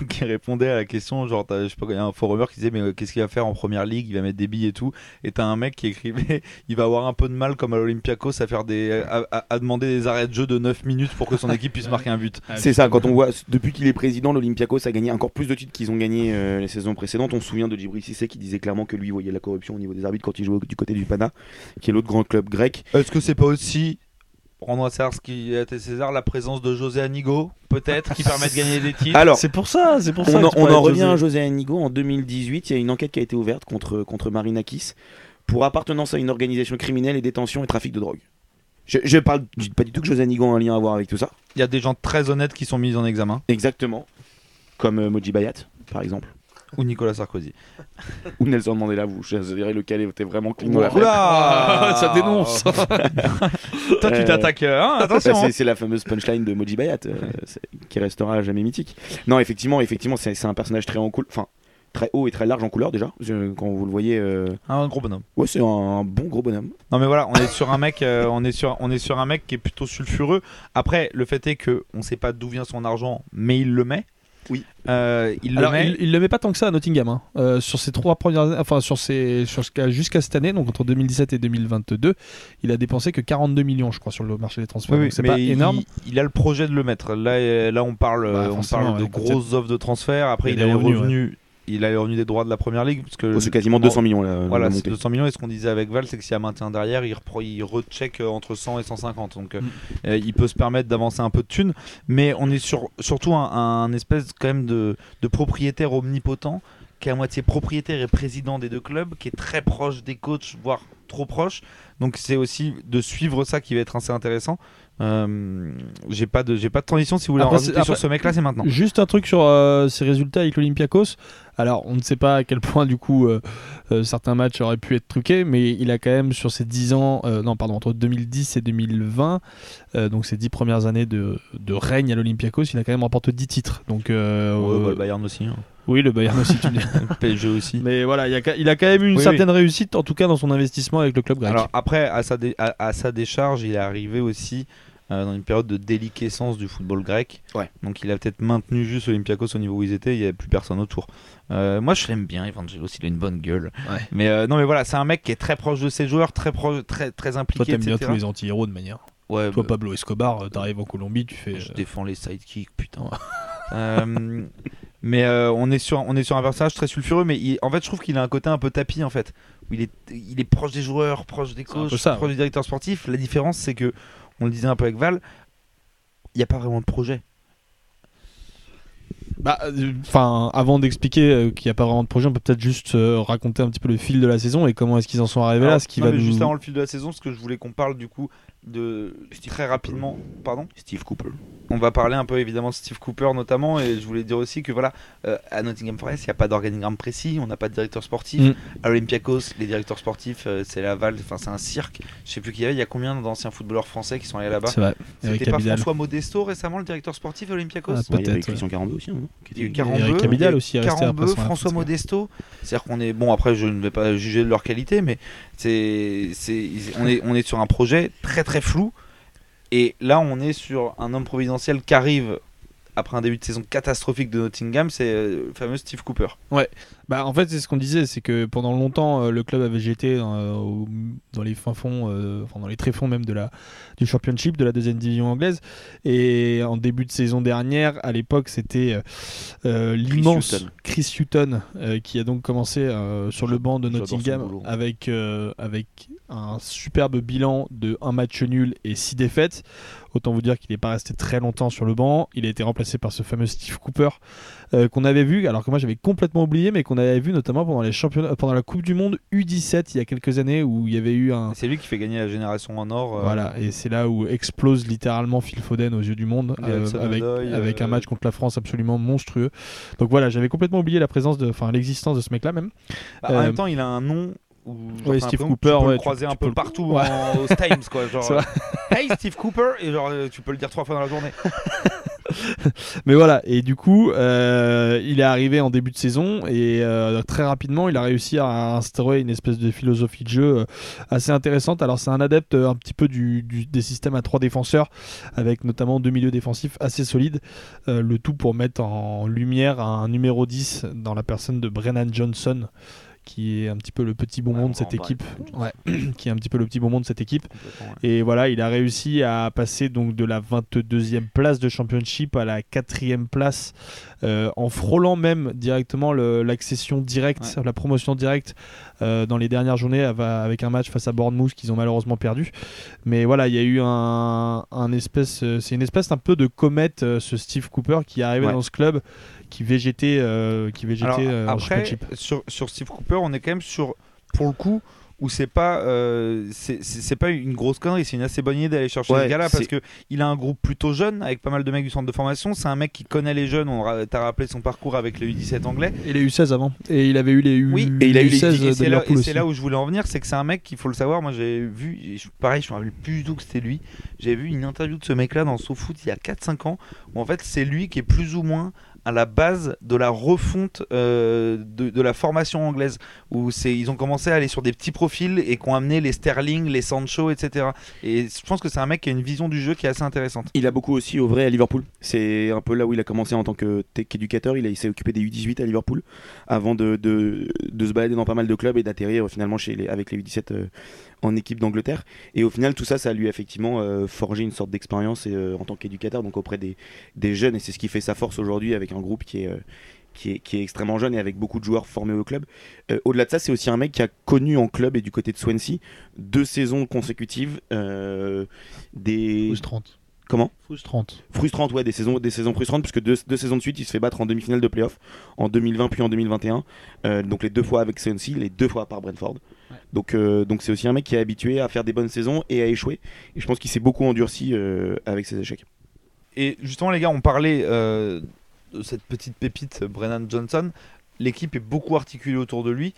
S1: qui répondait à la question genre, t'as- je sais pas, il y a un forumeur qui disait, mais euh, qu'est-ce qu'il va faire en première ligue? Il va mettre des billes et tout. Et t'as un mec qui écrivait, [LAUGHS] il va avoir un peu de mal, comme à l'Olympiakos, à, faire des, à, à- à demander des arrêts de jeu de 9 minutes pour que son équipe puisse [LAUGHS] marquer un but.
S2: C'est ça, quand on voit, depuis qu'il est président, l'Olympiakos a gagné encore plus de titres qu'ils ont gagné euh, les saisons précédentes. On se souvient de Djibril Cissé qui disait clairement que lui voyait la corruption au niveau des arbitres quand il jouait du côté du Pana, qui est l'autre grand club grec.
S1: Est-ce que c'est pas aussi rendre à César ce qui à César, la présence de José Anigo, peut-être, qui permet de gagner des titres
S2: Alors,
S3: C'est pour ça, c'est pour ça.
S2: on,
S3: que
S2: en, on revient à
S3: José.
S2: José Anigo. En 2018, il y a une enquête qui a été ouverte contre, contre Marinakis pour appartenance à une organisation criminelle et détention et trafic de drogue. Je, je parle je dis pas du tout que José Anigo a un lien à voir avec tout ça.
S1: Il y a des gens très honnêtes qui sont mis en examen,
S2: Exactement. Comme euh, Moji Bayat, par exemple.
S1: Ou Nicolas Sarkozy.
S2: Ou Nelson Mandela, vous choisirez lequel était vraiment clean dans la
S1: Oula
S3: ça dénonce. [LAUGHS]
S1: Toi, tu
S2: Euh,
S1: t'attaques. euh, hein,
S2: Bah,
S1: attention.
S2: c'est-
S1: hein.
S2: c'est la fameuse punchline de Moji Bayat euh, qui restera à jamais mythique. Non, effectivement, effectivement, c'est un personnage très en cool, enfin très haut et très large en couleur déjà. Quand vous le voyez, euh,
S1: Un gros bonhomme.
S2: ouais, c'est un, bon gros bonhomme.
S1: Non mais voilà, on est sur un mec, euh, on est sur, on est sur un mec qui est plutôt sulfureux. Après, le fait est que on sait pas d'où vient son argent, mais il le met.
S2: Oui.
S1: Euh, il le met.
S3: il, il le met pas tant que ça à Nottingham. hein. Euh, sur ses trois premières années, enfin sur ses, sur jusqu'à cette année, donc entre 2017 et 2022, il a dépensé que 42 millions, je crois, sur le marché des transferts.
S1: Oui,
S3: c'est
S1: mais
S3: pas
S1: il,
S3: énorme.
S1: il a le projet de le mettre. Là, euh, là on parle,
S3: Bah,
S1: on parle de grosses offres de transfert. Après,
S3: il a
S1: les
S3: revenus,
S1: il a les revenus des droits de la première ligue, parce que
S2: Oh, c'est quasiment
S1: en-
S2: 200 millions là.
S1: Voilà, c'est
S2: montée.
S1: 200 millions. Et ce qu'on disait avec Val, c'est que s'il y a maintien derrière, il, il recheck euh, entre 100 et 150. Donc euh,
S3: Mm.
S1: euh, il peut se permettre d'avancer un peu de thunes. Mais on est sur, surtout un, un espèce quand même de, de propriétaire omnipotent qui est à moitié propriétaire et président des deux clubs, qui est très proche des coachs, voire trop proche. Donc c'est aussi de suivre ça qui va être assez intéressant. Euh, j'ai pas de j'ai pas de transition. Si vous voulez
S3: Après,
S1: en rajouter sur ce mec-là, c'est maintenant.
S3: Juste un truc sur euh, ses résultats avec l'Olympiakos. Alors, on ne sait pas à quel point, du coup, euh, euh, certains matchs auraient pu être truqués, mais il a quand même, sur ses 10 ans, euh, non, pardon, entre 2010 et 2020, euh, donc ses 10 premières années de, de règne à l'Olympiakos, il a quand même remporté 10 titres. Donc, euh,
S1: Ouais,
S3: euh,
S1: bah, le Bayern aussi. hein.
S3: Oui, le Bayern aussi, tu [LAUGHS]
S1: le PSG aussi.
S3: Mais voilà, il, a, il a quand même eu une
S1: Oui,
S3: certaine réussite, en tout cas dans son investissement avec le club grec.
S1: Alors après, à sa, dé- à, à sa décharge, il est arrivé aussi euh, dans une période de déliquescence du football grec.
S2: Ouais.
S1: Donc il a peut-être maintenu juste Olympiakos au niveau où ils étaient, il n'y avait plus personne autour. Euh, moi je l'aime bien, Evangelos, il a une bonne gueule.
S3: Ouais.
S1: Mais euh, non mais voilà, c'est un mec qui est très proche de ses joueurs, très proche, très, très
S3: Toi,
S1: impliqué.
S3: t'aimes bien tous les anti-héros de manière.
S1: Ouais,
S3: Toi,
S1: bah,
S3: Pablo Escobar, t'arrives en Colombie, tu fais.
S1: je défends les sidekicks, putain. Euh, mais euh, on, est sur, on est sur un personnage très sulfureux, mais il- en fait, je trouve qu'il a un côté un peu tapis en fait. Où il, est, il est proche des joueurs, proche des coachs,
S3: ça,
S1: proche du directeur sportif. La différence, c'est que, on le disait un peu avec Val, il n'y a pas vraiment de projet.
S3: Bah, euh, enfin, avant d'expliquer euh, qu'il n'y a pas vraiment de projet, on peut peut-être juste euh, raconter un petit peu le fil de la saison et comment est-ce qu'ils en sont arrivés là, ce qui
S1: non,
S3: va
S1: mais
S3: nous...
S1: Juste avant le fil de la saison, parce que je voulais qu'on parle du coup de très rapidement. Pardon
S2: Steve Cooper.
S1: On va parler un peu évidemment de Steve Cooper notamment, et je voulais dire aussi que voilà, euh, à Nottingham Forest, il n'y a pas d'organigramme précis, on n'a pas de directeur sportif.
S3: Mm.
S1: À Olympiakos, les directeurs sportifs, euh, c'est Laval, enfin c'est un cirque. Je sais plus qui y avait, il y a combien d'anciens footballeurs français qui sont allés là-bas? C'était pas
S3: Abidal.
S1: François Modesto récemment, le directeur sportif à Olympiakos?
S3: Ah,
S2: Ouais, il y avait Christian Carambeu aussi. hein, qui
S1: Il y a eu Carambeu,
S3: Eric Abidal
S1: il y a eu
S3: aussi
S1: Carambeu, François. Modesto. C'est-à-dire qu'on est bon. Après, je ne vais pas juger de leur qualité, mais c'est, c'est, on est, on est sur un projet très très flou. Et là, on est sur un homme providentiel qui arrive après un début de saison catastrophique de Nottingham, c'est euh, le fameux Steve Cooper.
S3: Bah, en fait, c'est ce qu'on disait, c'est que pendant longtemps, euh, le club avait jeté euh, dans les fins fonds, euh, enfin dans les tréfonds même de la, du Championship, de la deuxième division anglaise. Et en début de saison dernière, à l'époque, c'était euh, euh, l'immense. Chris Hutton euh, qui a donc commencé euh, sur le banc de Nottingham avec, euh, avec un superbe bilan de un match nul et six défaites. Autant vous dire qu'il n'est pas resté très longtemps sur le banc. Il a été remplacé par ce fameux Steve Cooper euh, qu'on avait vu, alors que moi j'avais complètement oublié, mais qu'on avait vu notamment pendant, les championnats, pendant la Coupe du Monde U17 il y a quelques années où il y avait eu un.
S1: C'est lui qui fait gagner la génération en or. euh,
S3: Voilà, et c'est là où explose littéralement Phil Foden aux yeux du monde, euh, avec,
S1: euh,
S3: un match contre la France absolument monstrueux. Donc voilà, j'avais complètement oublié la présence de, enfin l'existence de ce mec-là même.
S1: bah, en même temps, il a un nom.
S3: Ouais,
S1: t'as
S3: Steve Cooper,
S1: tu peux
S3: ouais,
S1: le croiser
S3: tu
S1: un peu
S3: le-
S1: partout
S3: Ouais.
S1: en- aux Times, quoi. [LAUGHS] Genre, hey Steve Cooper, et genre tu peux le dire trois fois dans la journée. [LAUGHS] [LAUGHS]
S3: Mais voilà, et du coup, euh, il est arrivé en début de saison et euh, très rapidement, il a réussi à instaurer une espèce de philosophie de jeu euh, assez intéressante. Alors, c'est un adepte un petit peu des systèmes à trois défenseurs, avec notamment deux milieux défensifs assez solides. Le tout pour mettre en lumière un numéro 10 dans la personne de Brennan Johnson qui est un petit peu le petit bonbon
S1: Ouais,
S3: de cette équipe, Ouais, [CLEARS THROAT] qui est un petit peu le petit bonbon de cette équipe.
S1: Ouais.
S3: Et voilà, il a réussi à passer donc de la 22e place de championship à la 4e place euh, en frôlant même directement l'accession directe, la promotion directe euh, dans les dernières journées avec un match face à Bournemouth qu'ils ont malheureusement perdu. Mais voilà, il y a eu un, un espèce, euh, c'est une espèce un peu de comète, ce Steve Cooper qui est arrivé dans ce club, qui végétait, euh, qui végétait
S1: Alors,
S3: euh, en
S1: après,
S3: championship.
S1: sur, sur Steve Cooper, on est quand même sur, pour le coup, où c'est pas, euh, c'est- pas une grosse connerie, c'est une assez bonne idée d'aller chercher
S2: Ouais,
S1: ce gars-là parce que il a un groupe plutôt jeune avec pas mal de mecs du centre de formation. C'est un mec qui connaît les jeunes. On ra- t'as rappelé son parcours avec le U17 anglais.
S3: Et les U16 avant. Et il avait eu les U,
S1: Oui,
S2: et il a eu les-
S3: U16
S1: Et
S3: de
S1: c'est là, où je voulais en venir, c'est que c'est un mec qu'il faut le savoir. Moi, j'ai vu, je- pareil, je me rappelle plus du tout que c'était lui. J'ai vu une interview de ce mec-là dans SoFoot il y a 4-5 ans, où en fait, c'est lui qui est plus ou moins à la base de la refonte euh, de, la formation anglaise, où ils ont commencé à aller sur des petits profils et qui ont amené les Sterling, les Sancho, etc. Et je pense que c'est un mec qui a une vision du jeu qui est assez intéressante.
S2: Il a beaucoup aussi au à Liverpool. C'est un peu là où il a commencé en tant que tech éducateur. Il, il s'est occupé des U18 à Liverpool avant de, se balader dans pas mal de clubs et d'atterrir euh, finalement chez les, avec les U17 euh, en équipe d'Angleterre. Et au final, tout ça, ça lui a effectivement euh, forgé une sorte d'expérience euh, en tant qu'éducateur, donc auprès des, des jeunes. Et c'est ce qui fait sa force aujourd'hui avec un groupe qui est. euh, qui est, qui est extrêmement jeune et avec beaucoup de joueurs formés au club. Au-delà de ça, c'est aussi un mec qui a connu en club et du côté de Swansea deux saisons consécutives, des
S3: Frustrante.
S2: Comment
S3: Frustrante.
S2: frustrantes, ouais, des saisons, des saisons frustrantes, puisque deux, deux saisons de suite, il se fait battre en demi-finale de playoff en 2020 puis en 2021. Euh, donc les deux fois avec Swansea, les deux fois par Brentford.
S3: Ouais.
S2: Donc euh, donc c'est aussi un mec qui est habitué à faire des bonnes saisons et à échouer. Et je pense qu'il s'est beaucoup endurci euh, avec ses échecs.
S1: Et justement, les gars, on parlait euh, de cette petite pépite, Brennan Johnson. L'équipe est beaucoup articulée autour de lui,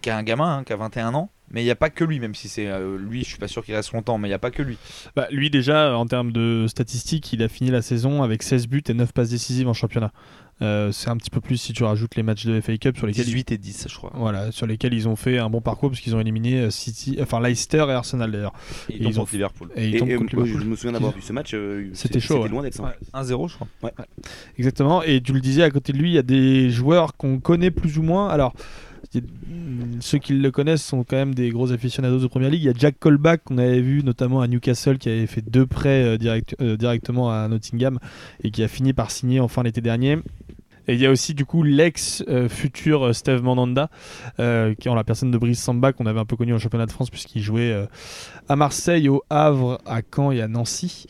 S1: qui a un gamin, hein, qui a 21 ans. Mais il n'y a pas que lui, même si c'est euh, lui, je suis pas sûr qu'il reste longtemps, mais il n'y a pas que lui.
S3: Bah, lui déjà, en termes de statistiques, il a fini la saison avec 16 buts et 9 passes décisives en championnat. Euh, c'est un petit peu plus si tu rajoutes les matchs de FA Cup sur lesquels,
S1: 18 et 10, je crois.
S3: voilà, sur lesquels ils ont fait un bon parcours parce qu'ils ont éliminé euh, City, enfin Leicester et Arsenal d'ailleurs.
S1: Et
S3: Et
S1: ils ont Liverpool.
S3: Et ils
S2: Et,
S3: tombent
S2: et,
S3: contre
S2: moi,
S3: Liverpool.
S2: je me souviens d'avoir vu ce match. euh,
S3: C'était chaud,
S2: C'était
S3: ouais.
S2: loin d'être simple.
S1: 1-0, je crois.
S3: Exactement. Et tu le disais, à côté de lui, il y a des joueurs qu'on connaît plus ou moins. Alors, ceux qui le connaissent sont quand même des gros aficionados de Première Ligue. Il y a Jack Colback qu'on avait vu notamment à Newcastle qui avait fait deux prêts euh, euh, directement à Nottingham et qui a fini par signer enfin l'été dernier. Et il y a aussi du coup l'ex euh, Steve Mandanda, qui est en la personne de Brice Samba qu'on avait un peu connu en championnat de France puisqu'il jouait à Marseille, au Havre, à Caen et à Nancy.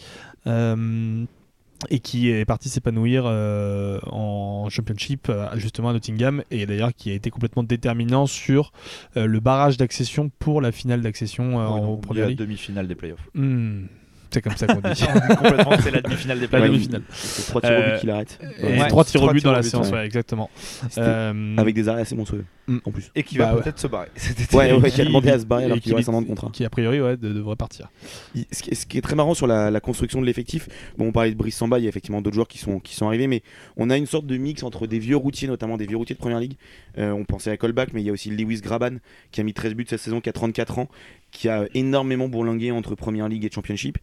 S3: Et qui est parti s'épanouir euh, en championship euh, justement à Nottingham et d'ailleurs qui a été complètement déterminant sur euh, le barrage d'accession pour la finale d'accession euh,
S1: Ouais,
S3: en première
S1: demi-finale des playoffs.
S3: Hmm, c'est comme ça qu'on dit. [LAUGHS]
S1: Complètement c'est la demi-finale des
S3: La
S1: playoffs.
S3: demi-finale.
S2: Trois tirs au
S3: Euh,
S2: but qu'il arrête.
S1: Ouais,
S3: trois tirs au but dans la séance,
S2: ouais.
S3: exactement. Euh,
S2: Avec des arrêts assez monstrueux.
S3: Mm.
S2: En plus.
S1: Et qui va
S3: Bah ouais.
S1: peut-être se barrer. [LAUGHS]
S2: Ouais, ouais,
S3: qui-
S2: a demandé à se barrer alors qu'il reste un an de contrat.
S3: Qui a priori ouais, de- devrait partir.
S2: Il- ce, qui est, ce qui est très marrant sur la, la construction de l'effectif, bon, on parlait de Brice Samba, il y a effectivement d'autres joueurs qui sont, qui sont arrivés, mais on a une sorte de mix entre des vieux routiers, notamment des vieux routiers de première ligue. Euh, on pensait à Colback, mais il y a aussi Lewis Graban qui a mis 13 buts cette saison, qui a 34 ans, qui a énormément bourlingué entre première ligue et championship.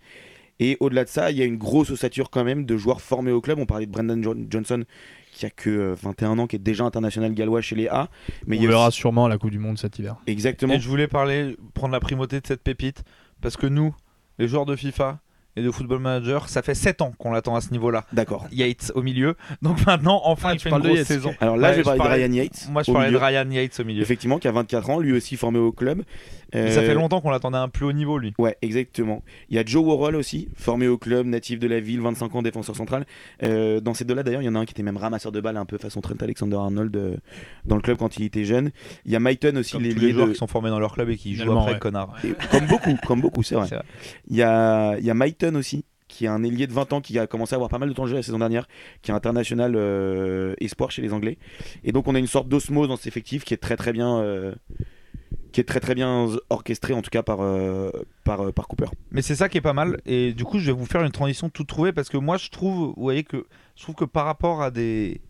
S2: Et au-delà de ça, il y a une grosse ossature quand même de joueurs formés au club. On parlait de Brendan Jo- Johnson qui a que euh, 21 ans, qui est déjà international gallois chez les A. Mais
S3: On
S2: il y a
S3: verra
S2: aussi-
S3: sûrement à la Coupe du Monde cet hiver.
S2: Exactement.
S1: Et je voulais parler, prendre la primauté de cette pépite, parce que nous, les joueurs de FIFA et de Football Manager, ça fait 7 ans qu'on l'attend à ce niveau-là.
S2: D'accord.
S1: Yates au milieu, donc maintenant, enfin,
S3: Ah,
S1: il fait une grosse saison.
S2: Alors là,
S1: Ouais,
S2: je
S1: parlais-
S2: de Ryan Yates.
S1: Moi, je parlais de. Ryan Yates au milieu.
S2: Effectivement, qui a 24 ans, lui aussi formé au club.
S1: Mais ça
S2: Euh,
S1: fait longtemps qu'on l'attendait à un plus haut niveau, lui.
S2: Ouais, exactement. Il y a Joe Worrell aussi, formé au club, natif de la ville, 25 ans, défenseur central. Euh, dans ces deux-là, d'ailleurs, il y en a un qui était même ramasseur de balles, un peu façon Trent Alexander-Arnold euh, dans le club quand il était jeune. Il y a Myton aussi,
S1: Comme tous
S2: l'ailier
S1: les joueurs
S2: de...
S1: qui sont formés dans leur club et qui jouent après,
S3: ouais.
S1: connard.
S2: Et Comme beaucoup, comme beaucoup, c'est vrai. Il y a, il y a Myton aussi, qui est un ailier de 20 ans qui a commencé à avoir pas mal de temps de jeu la saison dernière, qui est international euh, espoir chez les Anglais. Et donc on a une sorte d'osmose dans cet effectif qui est très très bien, euh, qui est très très bien orchestré en tout cas par euh, euh, par Cooper.
S1: Mais c'est ça qui est pas mal. Et du coup, je vais vous faire une transition toute trouvée parce que moi, je trouve, vous voyez que je trouve que par rapport à des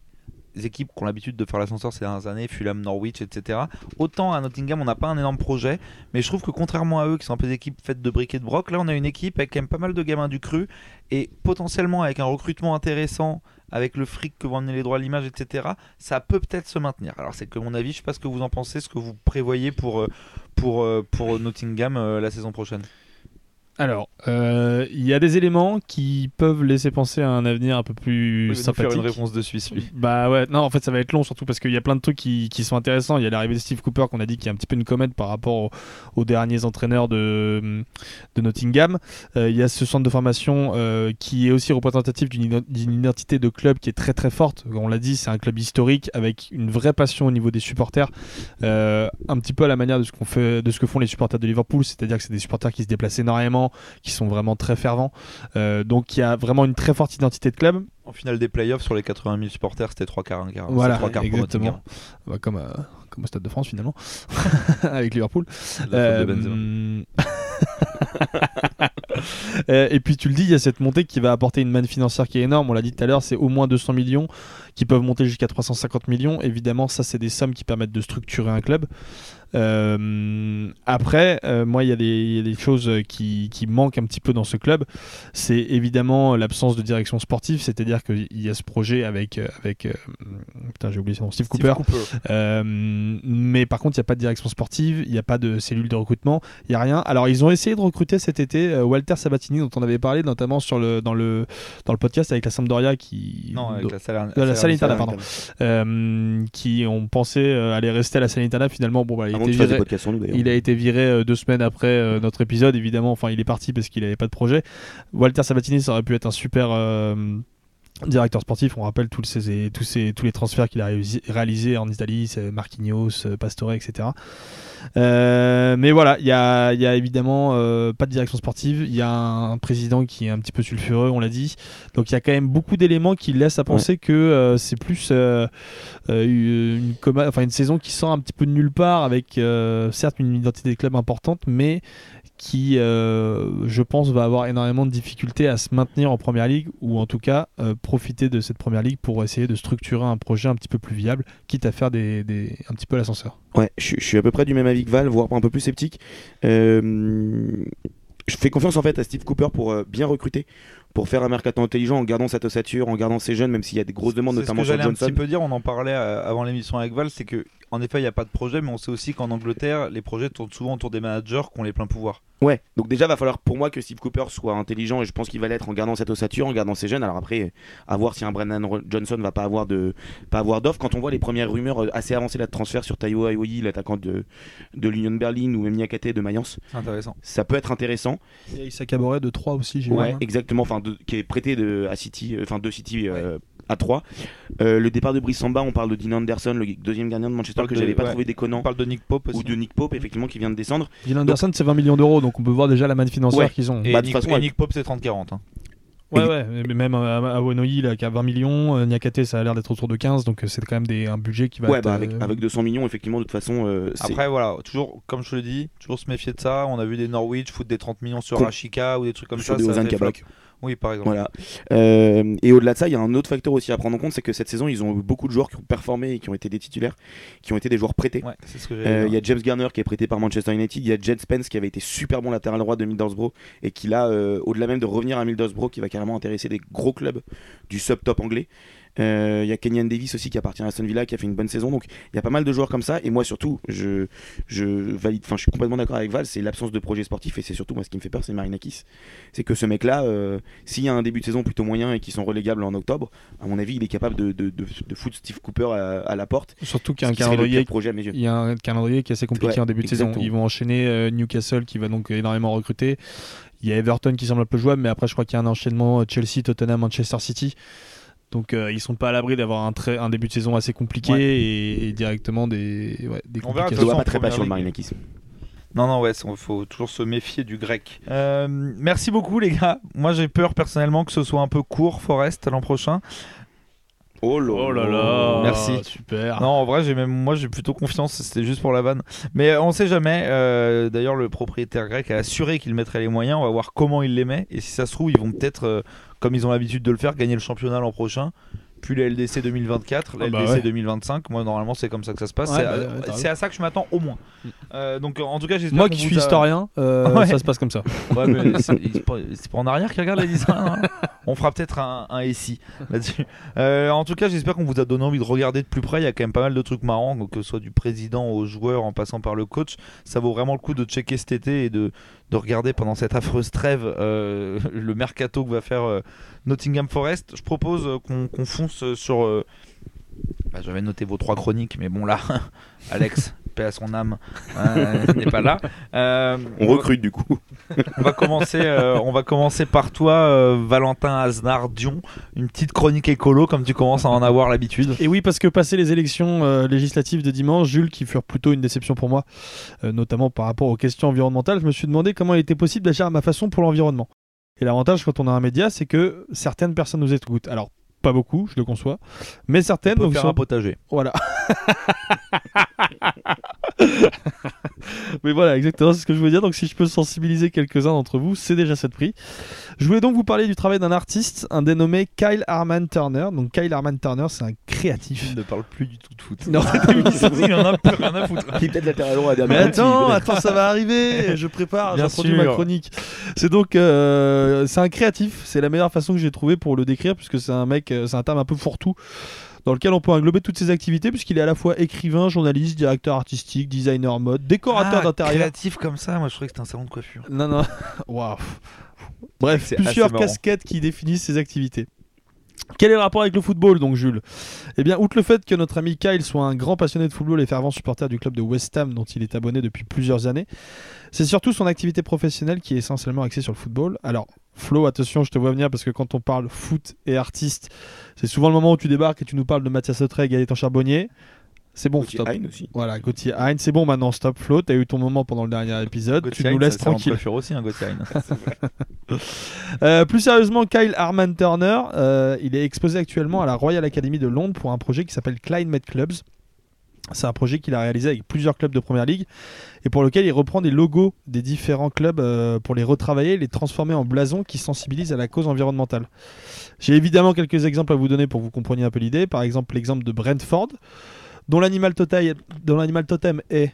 S1: équipes qui ont l'habitude de faire l'ascenseur ces dernières années, Fulham, Norwich, etc. Autant à Nottingham, on n'a pas un énorme projet, mais je trouve que contrairement à eux, qui sont un peu des équipes faites de briques et de broc, là, on a une équipe avec quand même pas mal de gamins du cru et potentiellement avec un recrutement intéressant, avec le fric que vont amener les droits à l'image, etc. Ça peut peut-être se maintenir. Alors c'est que mon avis, je sais pas ce que vous en pensez, ce que vous prévoyez pour euh, pour euh, pour Nottingham euh, la saison prochaine.
S3: Alors, euh, il y a des éléments qui peuvent laisser penser à un avenir un peu plus
S1: va nous faire
S3: sympathique.
S1: une réponse de Suisse, lui.
S3: Bah ouais, non, en fait, ça va être long, surtout parce qu'il y a plein de trucs qui, qui sont intéressants. Il y a l'arrivée de Steve Cooper, qu'on a dit qui est un petit peu une comète par rapport au- aux derniers entraîneurs de, de Nottingham. Euh, il y a ce centre de formation euh, qui est aussi représentatif d'une identité de club qui est très très forte. On l'a dit, c'est un club historique avec une vraie passion au niveau des supporters, un petit peu à la manière de ce, qu'on fait, de ce que font les supporters de Liverpool, c'est-à-dire que c'est des supporters qui se déplacent énormément, qui sont vraiment très fervents. Euh, donc il y a vraiment une très forte identité de club.
S1: En finale des playoffs, sur les 80 000 supporters, c'était 3 quarts, un quart.
S3: Voilà,
S1: C'est trois quarts
S3: exactement. Bah, comme, euh, comme au Stade de France finalement, [LAUGHS] avec Liverpool.
S1: La faute de Benzema. [LAUGHS]
S3: Euh, et puis tu le dis, il y a cette montée qui va apporter une manne financière qui est énorme. On l'a dit tout à l'heure, c'est au moins 200 millions qui peuvent monter jusqu'à 350 millions. Évidemment, ça c'est des sommes qui permettent de structurer un club. Euh, après, euh, moi, il y, a des- il y a des choses qui, qui manquent un petit peu dans ce club. C'est évidemment l'absence de direction sportive, c'est-à-dire qu'il y a ce projet avec, euh, avec putain, j'ai oublié son nom, Steve,
S1: Steve
S3: Cooper.
S1: Cooper.
S3: Mais par contre, il n'y a pas de direction sportive, il n'y a pas de cellule de recrutement, il n'y a rien. Alors, ils ont essayé de recruter cet été Walter Sabatini, dont on avait parlé notamment sur le, dans, le, dans le podcast avec la Sampdoria, qui,
S1: Non, avec la Salern-
S3: la Salernitana, pardon. euh, qui ont pensé aller rester à la Salernitana. Finalement, bon, bah,
S2: Avant
S3: viré,
S2: nous
S3: il a été viré euh, deux semaines après euh, notre épisode, évidemment. Enfin, il est parti parce qu'il n'avait pas de projet. Walter Sabatini, ça aurait pu être un super. Directeur sportif, on rappelle tous, ces, tous, ces, tous les transferts qu'il a réalisés en Italie, c'est Marquinhos, euh, Pastore, etc. Euh, mais voilà, il y a, il y a évidemment euh, pas de direction sportive, il y a un président qui est un petit peu sulfureux, on l'a dit. Donc il y a quand même beaucoup d'éléments qui laissent à penser que euh, c'est plus une, coma- enfin, une saison qui sort un petit peu de nulle part, avec certes une identité de club importante, mais qui, euh, je pense, va avoir énormément de difficultés à se maintenir en première ligue ou en tout cas euh, profiter de cette première ligue pour essayer de structurer un projet un petit peu plus viable, quitte à faire des, un petit peu l'ascenseur.
S2: Ouais, je, suis à peu près du même avis que Val, voire un peu plus sceptique. Euh, je fais confiance en fait à Steve Cooper pour bien recruter, pour faire un mercato intelligent en gardant cette ossature, en gardant ses jeunes, même s'il y a des grosses demandes, notamment
S1: que
S2: sur
S1: j'allais un
S2: Johnson.
S1: petit peu dire, on en parlait euh, avant l'émission avec Val, c'est que en effet il n'y a pas de projet, mais on sait aussi qu'en Angleterre, les projets tournent souvent autour des managers qui ont les pleins pouvoirs.
S2: Ouais, donc déjà va falloir pour moi que Steve Cooper soit intelligent et je pense qu'il va l'être en gardant cette ossature, en gardant ses jeunes. Alors après, à voir si un Brendan Johnson va pas avoir de pas avoir d'offre. Quand on voit les premières rumeurs euh, assez avancées là, de transfert sur Taiwo Aoyi, l'attaquant de, de l'Union Berlin ou même Niakate de Mayence,
S1: C'est intéressant.
S2: ça peut être intéressant.
S3: Et Issa Caboret de 3 aussi, j'ai
S2: Ouais, exactement. Enfin, de- qui est prêté de à City, euh, enfin de City euh, à 3. Euh, le départ de Brice Samba, on parle de Dean Anderson, le deuxième gardien de Manchester que
S1: de-
S2: j'avais pas
S1: ouais.
S2: trouvé déconnant.
S1: On parle de Nick Pope aussi.
S2: Ou de Nick Pope, effectivement, qui vient de descendre.
S3: Dylan Anderson, c'est 20 millions d'euros, donc on peut voir déjà la manne financière
S2: Ouais.
S3: qu'ils ont.
S1: Et,
S2: Bah, de
S1: Nick,
S2: toute façon,
S1: et. Nick Pope, c'est 30-40. hein.
S3: Ouais, ouais, mais même à, à Wanoï, là, qui a 20 millions, euh, Niakate, ça a l'air d'être autour de 15, donc euh, c'est quand même des, un budget qui va
S2: Ouais,
S3: être,
S2: bah, avec,
S3: euh,
S2: avec 200 millions, effectivement, de toute façon. euh,
S1: Après, voilà, toujours, comme je te le dis, toujours se méfier de ça. On a vu des Norwich foutre des 30 millions sur Rashika ou des trucs comme
S2: sur
S1: ça.
S2: des
S1: ça Oui, par exemple.
S2: Voilà. Euh, et au-delà de ça, il y a un autre facteur aussi à prendre en compte, c'est que cette saison, ils ont eu beaucoup de joueurs qui ont performé et qui ont été des titulaires, qui ont été des joueurs prêtés.
S1: Ouais,
S2: Euh, Il y a James Garner qui est prêté par Manchester United, il y a Jed Spence qui avait été super bon latéral droit de Middlesbrough et qui là, euh, au-delà même de revenir à Middlesbrough, qui va carrément intéresser des gros clubs du sub-top anglais. Euh, Il y a Kenyan Davis aussi qui appartient à Aston Villa qui a fait une bonne saison. Donc il y a pas mal de joueurs comme ça. Et moi surtout, je, je valide, enfin je suis complètement d'accord avec Val, c'est l'absence de projet sportif et c'est surtout moi ce qui me fait peur, c'est Marinakis. C'est que ce mec-là, euh, s'il y a un début de saison plutôt moyen et qu'ils sont relégables en octobre, à mon avis, il est capable de, de, de, de foutre Steve Cooper à, à la porte.
S3: Surtout qu'il y a un calendrier
S2: projet à mes yeux.
S3: Il y a un calendrier qui est assez compliqué
S2: Ouais,
S3: en début de saison. Ils vont enchaîner euh, Newcastle qui va donc énormément recruter. Il y a Everton qui semble un peu jouable, mais après je crois qu'il y a un enchaînement euh, Chelsea, Tottenham, Manchester City. Donc euh, ils sont pas à l'abri d'avoir un, très- un début de saison assez compliqué
S1: Ouais.
S3: et, et directement des, ouais, des
S1: On verra,
S2: Je
S1: de
S3: complications.
S2: très pas sur le. Marinakis.
S1: Non, non, ouais, il faut toujours se méfier du grec. Euh, merci beaucoup, les gars. Moi, j'ai peur personnellement que ce soit un peu court, Forest, l'an prochain.
S2: Oh là
S3: Oh là là,
S1: Merci.
S3: super.
S1: Non, en vrai, j'ai même moi, j'ai plutôt confiance. C'était juste pour la vanne. Mais euh, on sait jamais. Euh, D'ailleurs, le propriétaire grec a assuré qu'il mettrait les moyens. On va voir comment il les met. Et si ça se trouve, ils vont peut-être, euh, comme ils ont l'habitude de le faire, gagner le championnat l'an prochain. La LDC 2024, la
S3: Ah bah
S1: LDC
S3: ouais.
S1: 2025. Moi, normalement, c'est comme ça que ça se passe.
S3: Ouais,
S1: c'est
S3: bah,
S1: à, c'est à ça que je m'attends au moins. Euh, donc, en tout cas, j'espère
S3: Moi qui suis
S1: a-
S3: historien, euh, [LAUGHS]
S1: Ouais.
S3: ça se passe comme ça.
S1: Ouais, mais [LAUGHS] c'est c'est pas, c'est pas en arrière qui regarde les dessins. hein. On fera peut-être un, un SI là-dessus. Euh, en tout cas, j'espère qu'on vous a donné envie de regarder de plus près. Il y a quand même pas mal de trucs marrants, donc que ce soit du président aux joueurs en passant par le coach. Ça vaut vraiment le coup de checker cet été et de, de regarder pendant cette affreuse trêve euh, [LAUGHS] le mercato que va faire euh, Nottingham Forest. Je propose qu'on qu'on fonce sur. euh, bah, J'avais noté vos trois chroniques, mais bon là, [LAUGHS] Alex, [LAUGHS] paix à son âme, euh, n'est pas là. Euh,
S2: On recrute du coup.
S1: on va commencer, euh, on va commencer par toi, euh, Valentin Aznar Dion. Une petite chronique écolo, comme tu commences à en avoir l'habitude.
S3: Et oui, parce que passé les élections euh, législatives de dimanche, Jules, qui furent plutôt une déception pour moi, euh, notamment par rapport aux questions environnementales, je me suis demandé comment il était possible d'agir à ma façon pour l'environnement. Et l'avantage quand on a un média, c'est que certaines personnes nous écoutent. Alors, pas beaucoup, je le conçois, mais
S1: On
S3: certaines.
S1: peut
S3: donc,
S1: faire
S3: sont-
S1: un potager.
S3: Voilà. [LAUGHS] [LAUGHS] Mais voilà, exactement, c'est ce que je veux dire. Donc, si je peux sensibiliser quelques-uns d'entre vous, c'est déjà de prix. Je voulais donc vous parler du travail d'un artiste, un dénommé Kyle Harman Turner. Donc, Kyle Harman Turner, c'est un créatif.
S1: Il ne parle plus du tout de foot.
S3: Non. [LAUGHS]
S1: il en a plus rien à foutre.
S2: Qui est peut-être latéral droit à
S3: Mais attends, attends, ça va arriver. Je prépare,
S1: Bien
S3: j'introduis
S1: sûr.
S3: ma chronique. C'est donc, euh, c'est un créatif. C'est la meilleure façon que j'ai trouvé pour le décrire, puisque c'est un mec, euh, c'est un terme un peu fourre-tout, dans lequel on peut englober toutes ses activités, puisqu'il est à la fois écrivain, journaliste, directeur artistique, designer mode, décorateur
S1: Ah,
S3: d'intérieur.
S1: créatif comme ça, moi je croyais que c'était un salon de coiffure.
S3: Non, non. [LAUGHS] Waouh. Bref, plusieurs casquettes qui définissent ses activités. Quel est le rapport avec le football, donc, Jules? Eh bien, outre le fait que notre ami Kyle soit un grand passionné de football et fervent supporter du club de West Ham, dont il est abonné depuis plusieurs années, c'est surtout son activité professionnelle qui est essentiellement axée sur le football. Alors, Flo, attention, je te vois venir parce que quand on parle foot et artiste, c'est souvent le moment où tu débarques et tu nous parles de Mathias Autrey et Gaëtan Charbonnier. C'est bon,
S2: Gauthier
S3: stop.
S2: Hein aussi.
S3: Voilà, Gauthier Hein, c'est bon maintenant, stop Flo, t'as eu ton moment pendant le dernier épisode,
S1: Gauthier
S3: tu nous
S1: Hein,
S3: laisses
S1: de
S3: tranquille.
S1: coiffure aussi, un Gauthier Hein. [LAUGHS]
S3: Euh, plus sérieusement, Kyle Harman Turner, euh, il est exposé actuellement à la Royal Academy de Londres pour un projet qui s'appelle Climate Clubs. C'est un projet qu'il a réalisé avec plusieurs clubs de première ligue et pour lequel il reprend des logos des différents clubs euh, pour les retravailler et les transformer en blasons qui sensibilisent à la cause environnementale. J'ai évidemment quelques exemples à vous donner pour que vous compreniez un peu l'idée. Par exemple, l'exemple de Brentford, dont l'animal totem, dont l'animal totem est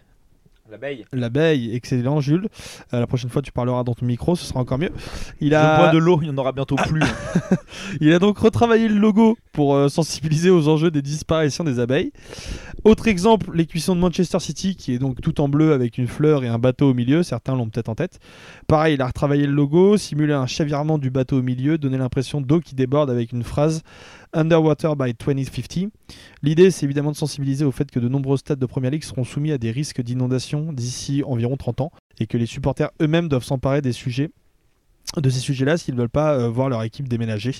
S1: L'abeille.
S3: L'abeille, excellent Jules. Euh, la prochaine fois tu parleras dans ton micro, ce sera encore mieux. Il
S1: Je
S3: a,
S1: bois de l'eau, il n'y en aura bientôt plus. [LAUGHS]
S3: il a donc retravaillé le logo pour euh, sensibiliser aux enjeux des disparitions des abeilles. Autre exemple, les cuissons de Manchester City qui est donc tout en bleu avec une fleur et un bateau au milieu, certains l'ont peut-être en tête. Pareil, il a retravaillé le logo, simulé un chavirement du bateau au milieu, donné l'impression d'eau qui déborde avec une phrase Underwater by 2050. L'idée, c'est évidemment de sensibiliser au fait que de nombreux stades de Première Ligue seront soumis à des risques d'inondation d'ici environ 30 ans et que les supporters eux-mêmes doivent s'emparer des sujets de ces sujets-là s'ils ne veulent pas euh, voir leur équipe déménager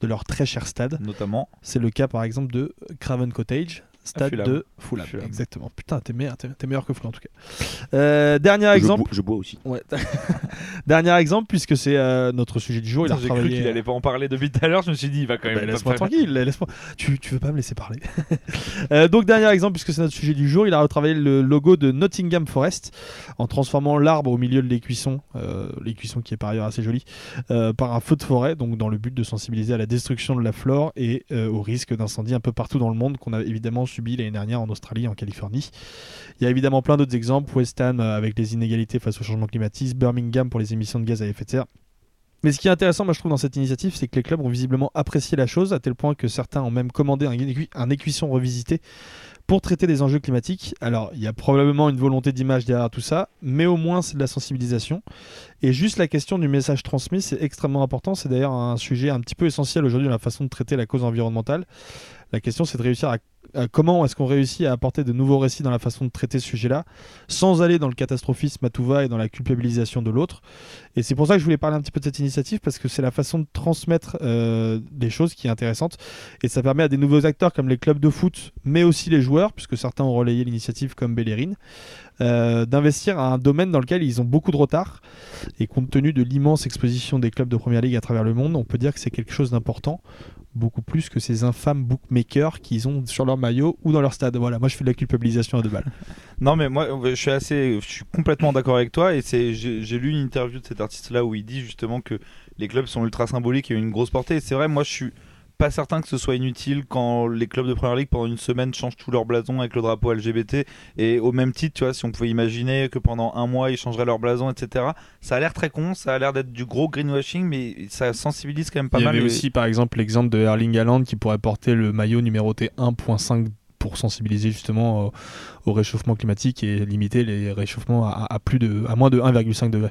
S3: de leur très cher stade.
S1: Notamment.
S3: C'est le cas par exemple de Craven Cottage, stade
S1: Fulham.
S3: de Fulham.
S1: Fulham.
S3: Exactement. Putain, t'es meilleur, t'es- meilleur que Fulham en tout cas. Euh, dernier exemple.
S2: Je, bois, je bois aussi.
S3: Ouais. [LAUGHS] dernier exemple puisque c'est euh, notre sujet du jour. Il a
S1: J'ai cru qu'il allait pas en parler depuis tout à l'heure, je me suis dit, il va quand même.
S3: bah, laisse-moi tranquille, laisse-moi. Tu, tu veux pas me laisser parler. [LAUGHS] Euh, donc dernier exemple, puisque c'est notre sujet du jour, il a retravaillé le logo de Nottingham Forest en transformant l'arbre au milieu de l'écuisson, euh, l'écuisson qui est par ailleurs assez joli, euh, par un feu de forêt, donc dans le but de sensibiliser à la destruction de la flore et euh, au risque d'incendie un peu partout dans le monde qu'on a évidemment subi l'année dernière en Australie, en Californie. Il y a évidemment plein d'autres exemples, West Ham euh, avec les inégalités face au changement climatique, Birmingham pour les émissions de gaz à effet de serre. Mais ce qui est intéressant, moi je trouve, dans cette initiative, c'est que les clubs ont visiblement apprécié la chose, à tel point que certains ont même commandé un, écu- un écuisson revisité pour traiter des enjeux climatiques. Alors, il y a probablement une volonté d'image derrière tout ça, mais au moins c'est de la sensibilisation. Et juste la question du message transmis, c'est extrêmement important. C'est d'ailleurs un sujet un petit peu essentiel aujourd'hui dans la façon de traiter la cause environnementale. La question, c'est de réussir à comment est-ce qu'on réussit à apporter de nouveaux récits dans la façon de traiter ce sujet-là, sans aller dans le catastrophisme à tout va et dans la culpabilisation de l'autre. Et c'est pour ça que je voulais parler un petit peu de cette initiative, parce que c'est la façon de transmettre euh, des choses qui est intéressante. Et ça permet à des nouveaux acteurs comme les clubs de foot, mais aussi les joueurs, puisque certains ont relayé l'initiative comme Bellerin, euh, d'investir à un domaine dans lequel ils ont beaucoup de retard. Et compte tenu de l'immense exposition des clubs de Première Ligue à travers le monde, on peut dire que c'est quelque chose d'important, beaucoup plus que ces infâmes bookmakers qu'ils ont sur leur maillot ou dans leur stade. Voilà, moi je fais de la culpabilisation à deux balles. [LAUGHS]
S1: Non mais moi je suis assez, je suis complètement d'accord avec toi et c'est, j'ai lu une interview de cet artiste là où il dit justement que les clubs sont ultra symboliques et ont une grosse portée. C'est vrai, moi je suis pas certain que ce soit inutile quand les clubs de première ligue pendant une semaine changent tout leur blason avec le drapeau LGBT et au même titre, tu vois, si on pouvait imaginer que pendant un mois ils changeraient leur blason, etc. Ça a l'air très con, ça a l'air d'être du gros greenwashing, mais ça sensibilise quand même pas
S3: Il y
S1: mal.
S3: avait
S1: les-
S3: aussi par exemple l'exemple de Erling Haaland qui pourrait porter le maillot numéroté 1.5 pour sensibiliser justement au, au réchauffement climatique et limiter les réchauffements à, à plus de à moins de 1,5 degré.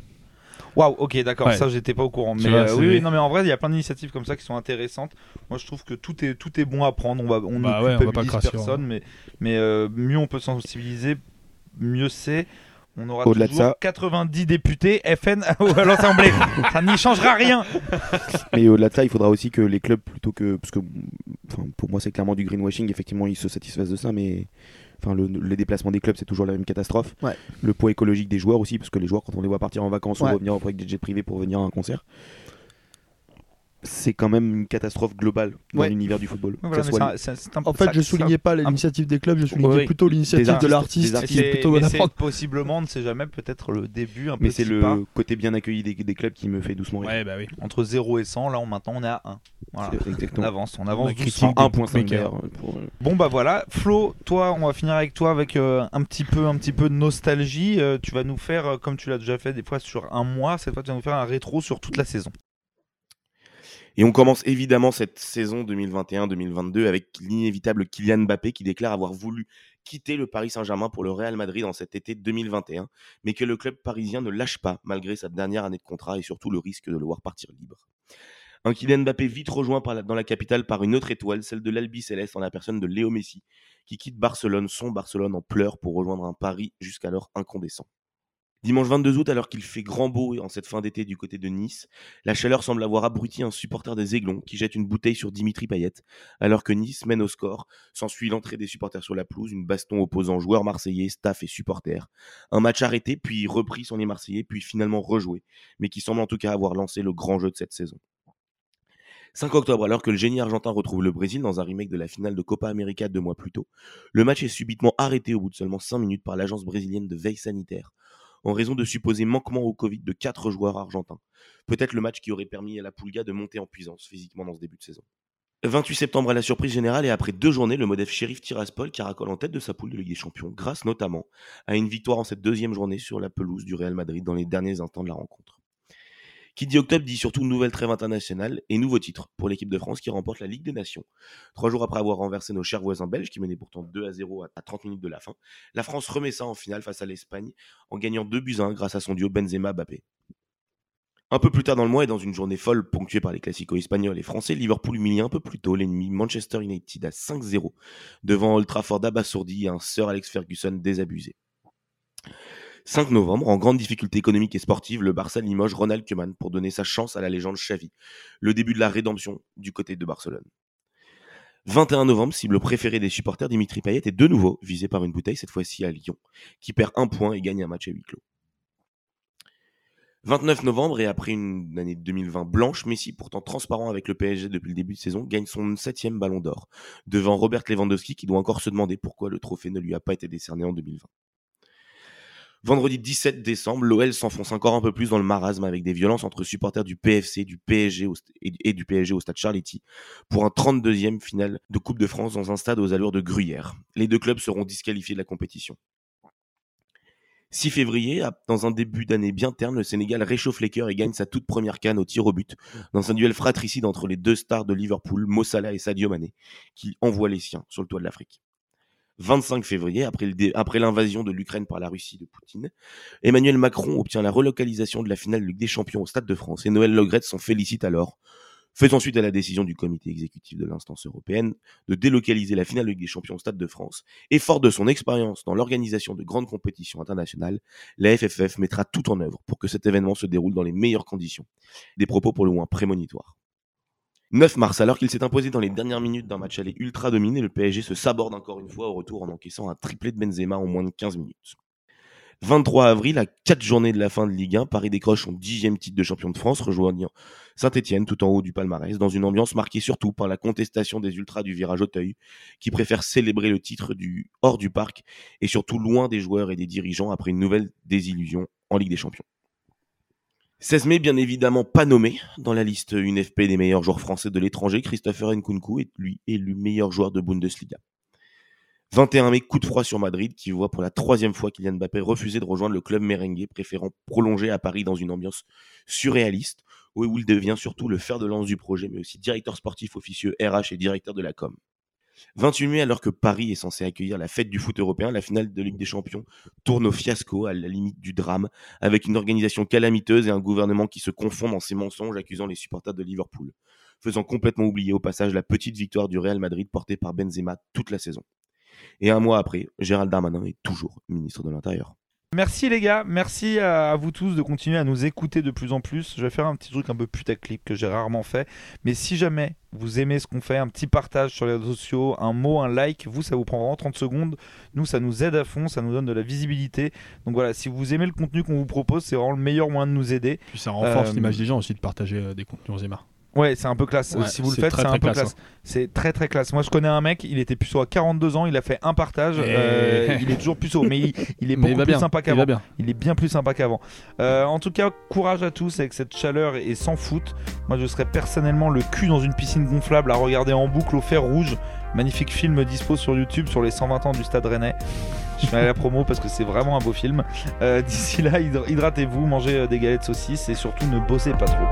S1: Waouh, ok, d'accord,
S3: Ouais.
S1: ça j'étais pas au courant. Mais
S3: vois,
S1: euh, oui, oui, non, mais en vrai, il y a plein d'initiatives comme ça qui sont intéressantes. Moi, je trouve que tout est, tout est bon à prendre. On, va, on
S3: Bah
S1: ne
S3: ouais, on va pas
S1: personne, mais, mais euh, mieux on peut sensibiliser, mieux c'est. On aura
S2: Au-delà de ça-
S1: 90 députés FN [LAUGHS] à l'Assemblée. ça n'y changera rien. [LAUGHS]
S2: Mais au-delà de ça, il faudra aussi que les clubs, plutôt que. Parce que pour moi, c'est clairement du greenwashing, effectivement, ils se satisfaisent de ça, mais. Enfin, le, les déplacements des clubs, c'est toujours la même catastrophe.
S4: Ouais.
S2: Le poids écologique des joueurs aussi, parce que les joueurs, quand on les voit partir en vacances
S4: Ouais.
S2: ou revenir avec des jets privés pour venir à un concert, c'est quand même une catastrophe globale dans
S4: Ouais.
S2: l'univers du football. Que
S1: Voilà,
S2: ça
S1: mais
S2: soit
S1: ça- ça- c'est un-
S4: En fait,
S1: ça-
S4: je soulignais pas l'initiative des clubs, je soulignais
S1: Oui.
S4: plutôt l'initiative de l'artiste qui est plutôt
S1: mais c'est possiblement, on ne sait jamais, peut-être le début, un
S2: Mais c'est le
S1: pas.
S2: côté bien accueilli des, des clubs qui me fait doucement rire.
S3: bah oui.
S1: Entre 0 et 100, là, on, maintenant, on est à 1. Voilà.
S2: C'est
S1: On avance, on avance
S3: des
S2: 1.5
S3: bookmakers.
S2: d'ailleurs, pour, euh,
S1: Bon bah voilà, Flo, toi, on va finir avec toi avec euh, un petit peu, un petit peu de nostalgie. Euh, tu vas nous faire, comme tu l'as déjà fait des fois sur un mois, cette fois tu vas nous faire un rétro sur toute la saison.
S2: Et on commence évidemment cette saison 2021-2022 avec l'inévitable Kylian Mbappé qui déclare avoir voulu quitter le Paris Saint-Germain pour le Real Madrid en cet été 2021, mais que le club parisien ne lâche pas malgré sa dernière année de contrat et surtout le risque de le voir partir libre. Un Kylian Mbappé vite rejoint dans la capitale par une autre étoile, celle de l'Albi Céleste en la personne de Léo Messi, qui quitte Barcelone, son Barcelone en pleurs pour rejoindre un Paris jusqu'alors incandescent. Dimanche 22 août, alors qu'il fait grand beau en cette fin d'été du côté de Nice, la chaleur semble avoir abruti un supporter des Aiglons qui jette une bouteille sur Dimitri Payet, alors que Nice mène au score. S'ensuit l'entrée des supporters sur la pelouse, une baston opposant joueurs marseillais, staff et supporters. Un match arrêté, puis repris sans les Marseillais, puis finalement rejoué, mais qui semble en tout cas avoir lancé le grand jeu de cette saison. 5 octobre, alors que le génie argentin retrouve le Brésil dans un remake de la finale de Copa América deux mois plus tôt, le match est subitement arrêté au bout de seulement 5 minutes par l'agence brésilienne de veille sanitaire, en raison de supposés manquements au Covid de 4 joueurs argentins. Peut-être le match qui aurait permis à la Pulga de monter en puissance physiquement dans ce début de saison.
S5: 28 septembre à la surprise générale et après deux journées, le modèle shérif Tiraspol caracole en tête de sa poule de Ligue des Champions, grâce notamment à une victoire en cette deuxième journée sur la pelouse du Real Madrid dans les derniers instants de la rencontre. Qui dit octobre dit surtout nouvelle trêve internationale et nouveau titre pour l'équipe de France qui remporte la Ligue des Nations. Trois jours après avoir renversé nos chers voisins belges qui menaient pourtant 2 à 0 à 30 minutes de la fin, la France remet ça en finale face à l'Espagne en gagnant 2 buts à 1 grâce à son duo Benzema-Bappé. Un peu plus tard dans le mois et dans une journée folle ponctuée par les classicos espagnols et français, Liverpool humilie un peu plus tôt l'ennemi Manchester United à 5-0 devant Old Trafford abasourdi et un Sir Alex Ferguson désabusé. 5 novembre, en grande difficulté économique et sportive, le Barça limoge Ronald Koeman pour donner sa chance à la légende Xavi, le début de la rédemption du côté de Barcelone. 21 novembre, cible préférée des supporters, Dimitri Payet est de nouveau visé par une bouteille, cette fois-ci à Lyon, qui perd un point et gagne un match à huis clos. 29 novembre, et après une année 2020 blanche, Messi, pourtant transparent avec le PSG depuis le début de saison, gagne son septième ballon d'or, devant Robert Lewandowski qui doit encore se demander pourquoi le trophée ne lui a pas été décerné en 2020. Vendredi 17 décembre, l'OL s'enfonce encore un peu plus dans le marasme avec des violences entre supporters du PFC du PSG et du PSG au stade Charletti pour un 32e final de Coupe de France dans un stade aux allures de gruyère. Les deux clubs seront disqualifiés de la compétition. 6 février, dans un début d'année bien terne, le Sénégal réchauffe les cœurs et gagne sa toute première canne au tir au but, dans un duel fratricide entre les deux stars de Liverpool, Mo Salah et Sadio Mané, qui envoient les siens sur le toit de l'Afrique. 25 février, après l'invasion de l'Ukraine par la Russie de Poutine, Emmanuel Macron obtient la relocalisation de la finale Ligue des Champions au Stade de France et Noël Legret s'en félicite alors faisant suite à la décision du comité exécutif de l'instance européenne de délocaliser la finale Ligue des Champions au Stade de France, et fort de son expérience dans l'organisation de grandes compétitions internationales, la FFF mettra tout en œuvre pour que cet événement se déroule dans les meilleures conditions. Des propos pour le moins prémonitoires. 9 mars, alors qu'il s'est imposé dans les dernières minutes d'un match aller ultra dominé, le PSG se saborde encore une fois au retour en encaissant un triplé de Benzema en moins de 15 minutes. 23 avril, à 4 journées de la fin de Ligue 1, Paris décroche son dixième titre de champion de France, rejoignant Saint-Etienne tout en haut du palmarès, dans une ambiance marquée surtout par la contestation des ultras du virage Auteuil, qui préfèrent célébrer le titre hors du parc et surtout loin des joueurs et des dirigeants après une nouvelle désillusion en Ligue des Champions. 16 mai, bien évidemment pas nommé dans la liste UNFP des meilleurs joueurs français de l'étranger, Christopher Nkunku est lui élu meilleur joueur de Bundesliga. 21 mai, coup de froid sur Madrid, qui voit pour la troisième fois Kylian Mbappé refuser de rejoindre le club merengue, préférant prolonger à Paris dans une ambiance surréaliste, où il devient surtout le fer de lance du projet, mais aussi directeur sportif officieux RH et directeur de la com. 28 mai, alors que Paris est censé accueillir la fête du foot européen, la finale de Ligue des Champions tourne au fiasco, à la limite du drame, avec une organisation calamiteuse et un gouvernement qui se confond dans ses mensonges, accusant les supporters de Liverpool, faisant complètement oublier au passage la petite victoire du Real Madrid portée par Benzema toute la saison. Et un mois après, Gérald Darmanin est toujours ministre de l'Intérieur.
S1: Merci les gars, merci à vous tous de continuer à nous écouter de plus en plus. Je vais faire un petit truc un peu putaclic que j'ai rarement fait. Mais si jamais vous aimez ce qu'on fait, un petit partage sur les réseaux sociaux, un mot, un like, vous ça vous prend vraiment 30 secondes. Nous ça nous aide à fond, ça nous donne de la visibilité. Donc voilà, si vous aimez le contenu qu'on vous propose, c'est vraiment le meilleur moyen de nous aider.
S3: Puis ça renforce
S1: Euh,
S3: l'image des gens aussi de partager euh, des contenus aimants.
S1: Ouais, c'est un peu classe.
S3: Ouais,
S1: si vous le faites, c'est un peu
S3: classe,
S1: classe. C'est très très classe. Moi, je connais un mec, il était puceau à 42 ans, il a fait un partage.
S3: Et-
S1: euh, [LAUGHS] il est toujours puceau, mais il, il est
S3: il
S1: beaucoup plus
S3: bien.
S1: sympa qu'avant. Il est bien plus sympa qu'avant. Euh, en tout cas, courage à tous avec cette chaleur et sans foot. Moi, je serais personnellement le cul dans une piscine gonflable à regarder en boucle au fer rouge. Magnifique film dispo sur YouTube sur les 120 ans du Stade Rennais. Je fais la promo parce que c'est vraiment un beau film. Euh, D'ici là, hydr- hydratez-vous, mangez des galettes saucisses et surtout ne bossez pas trop.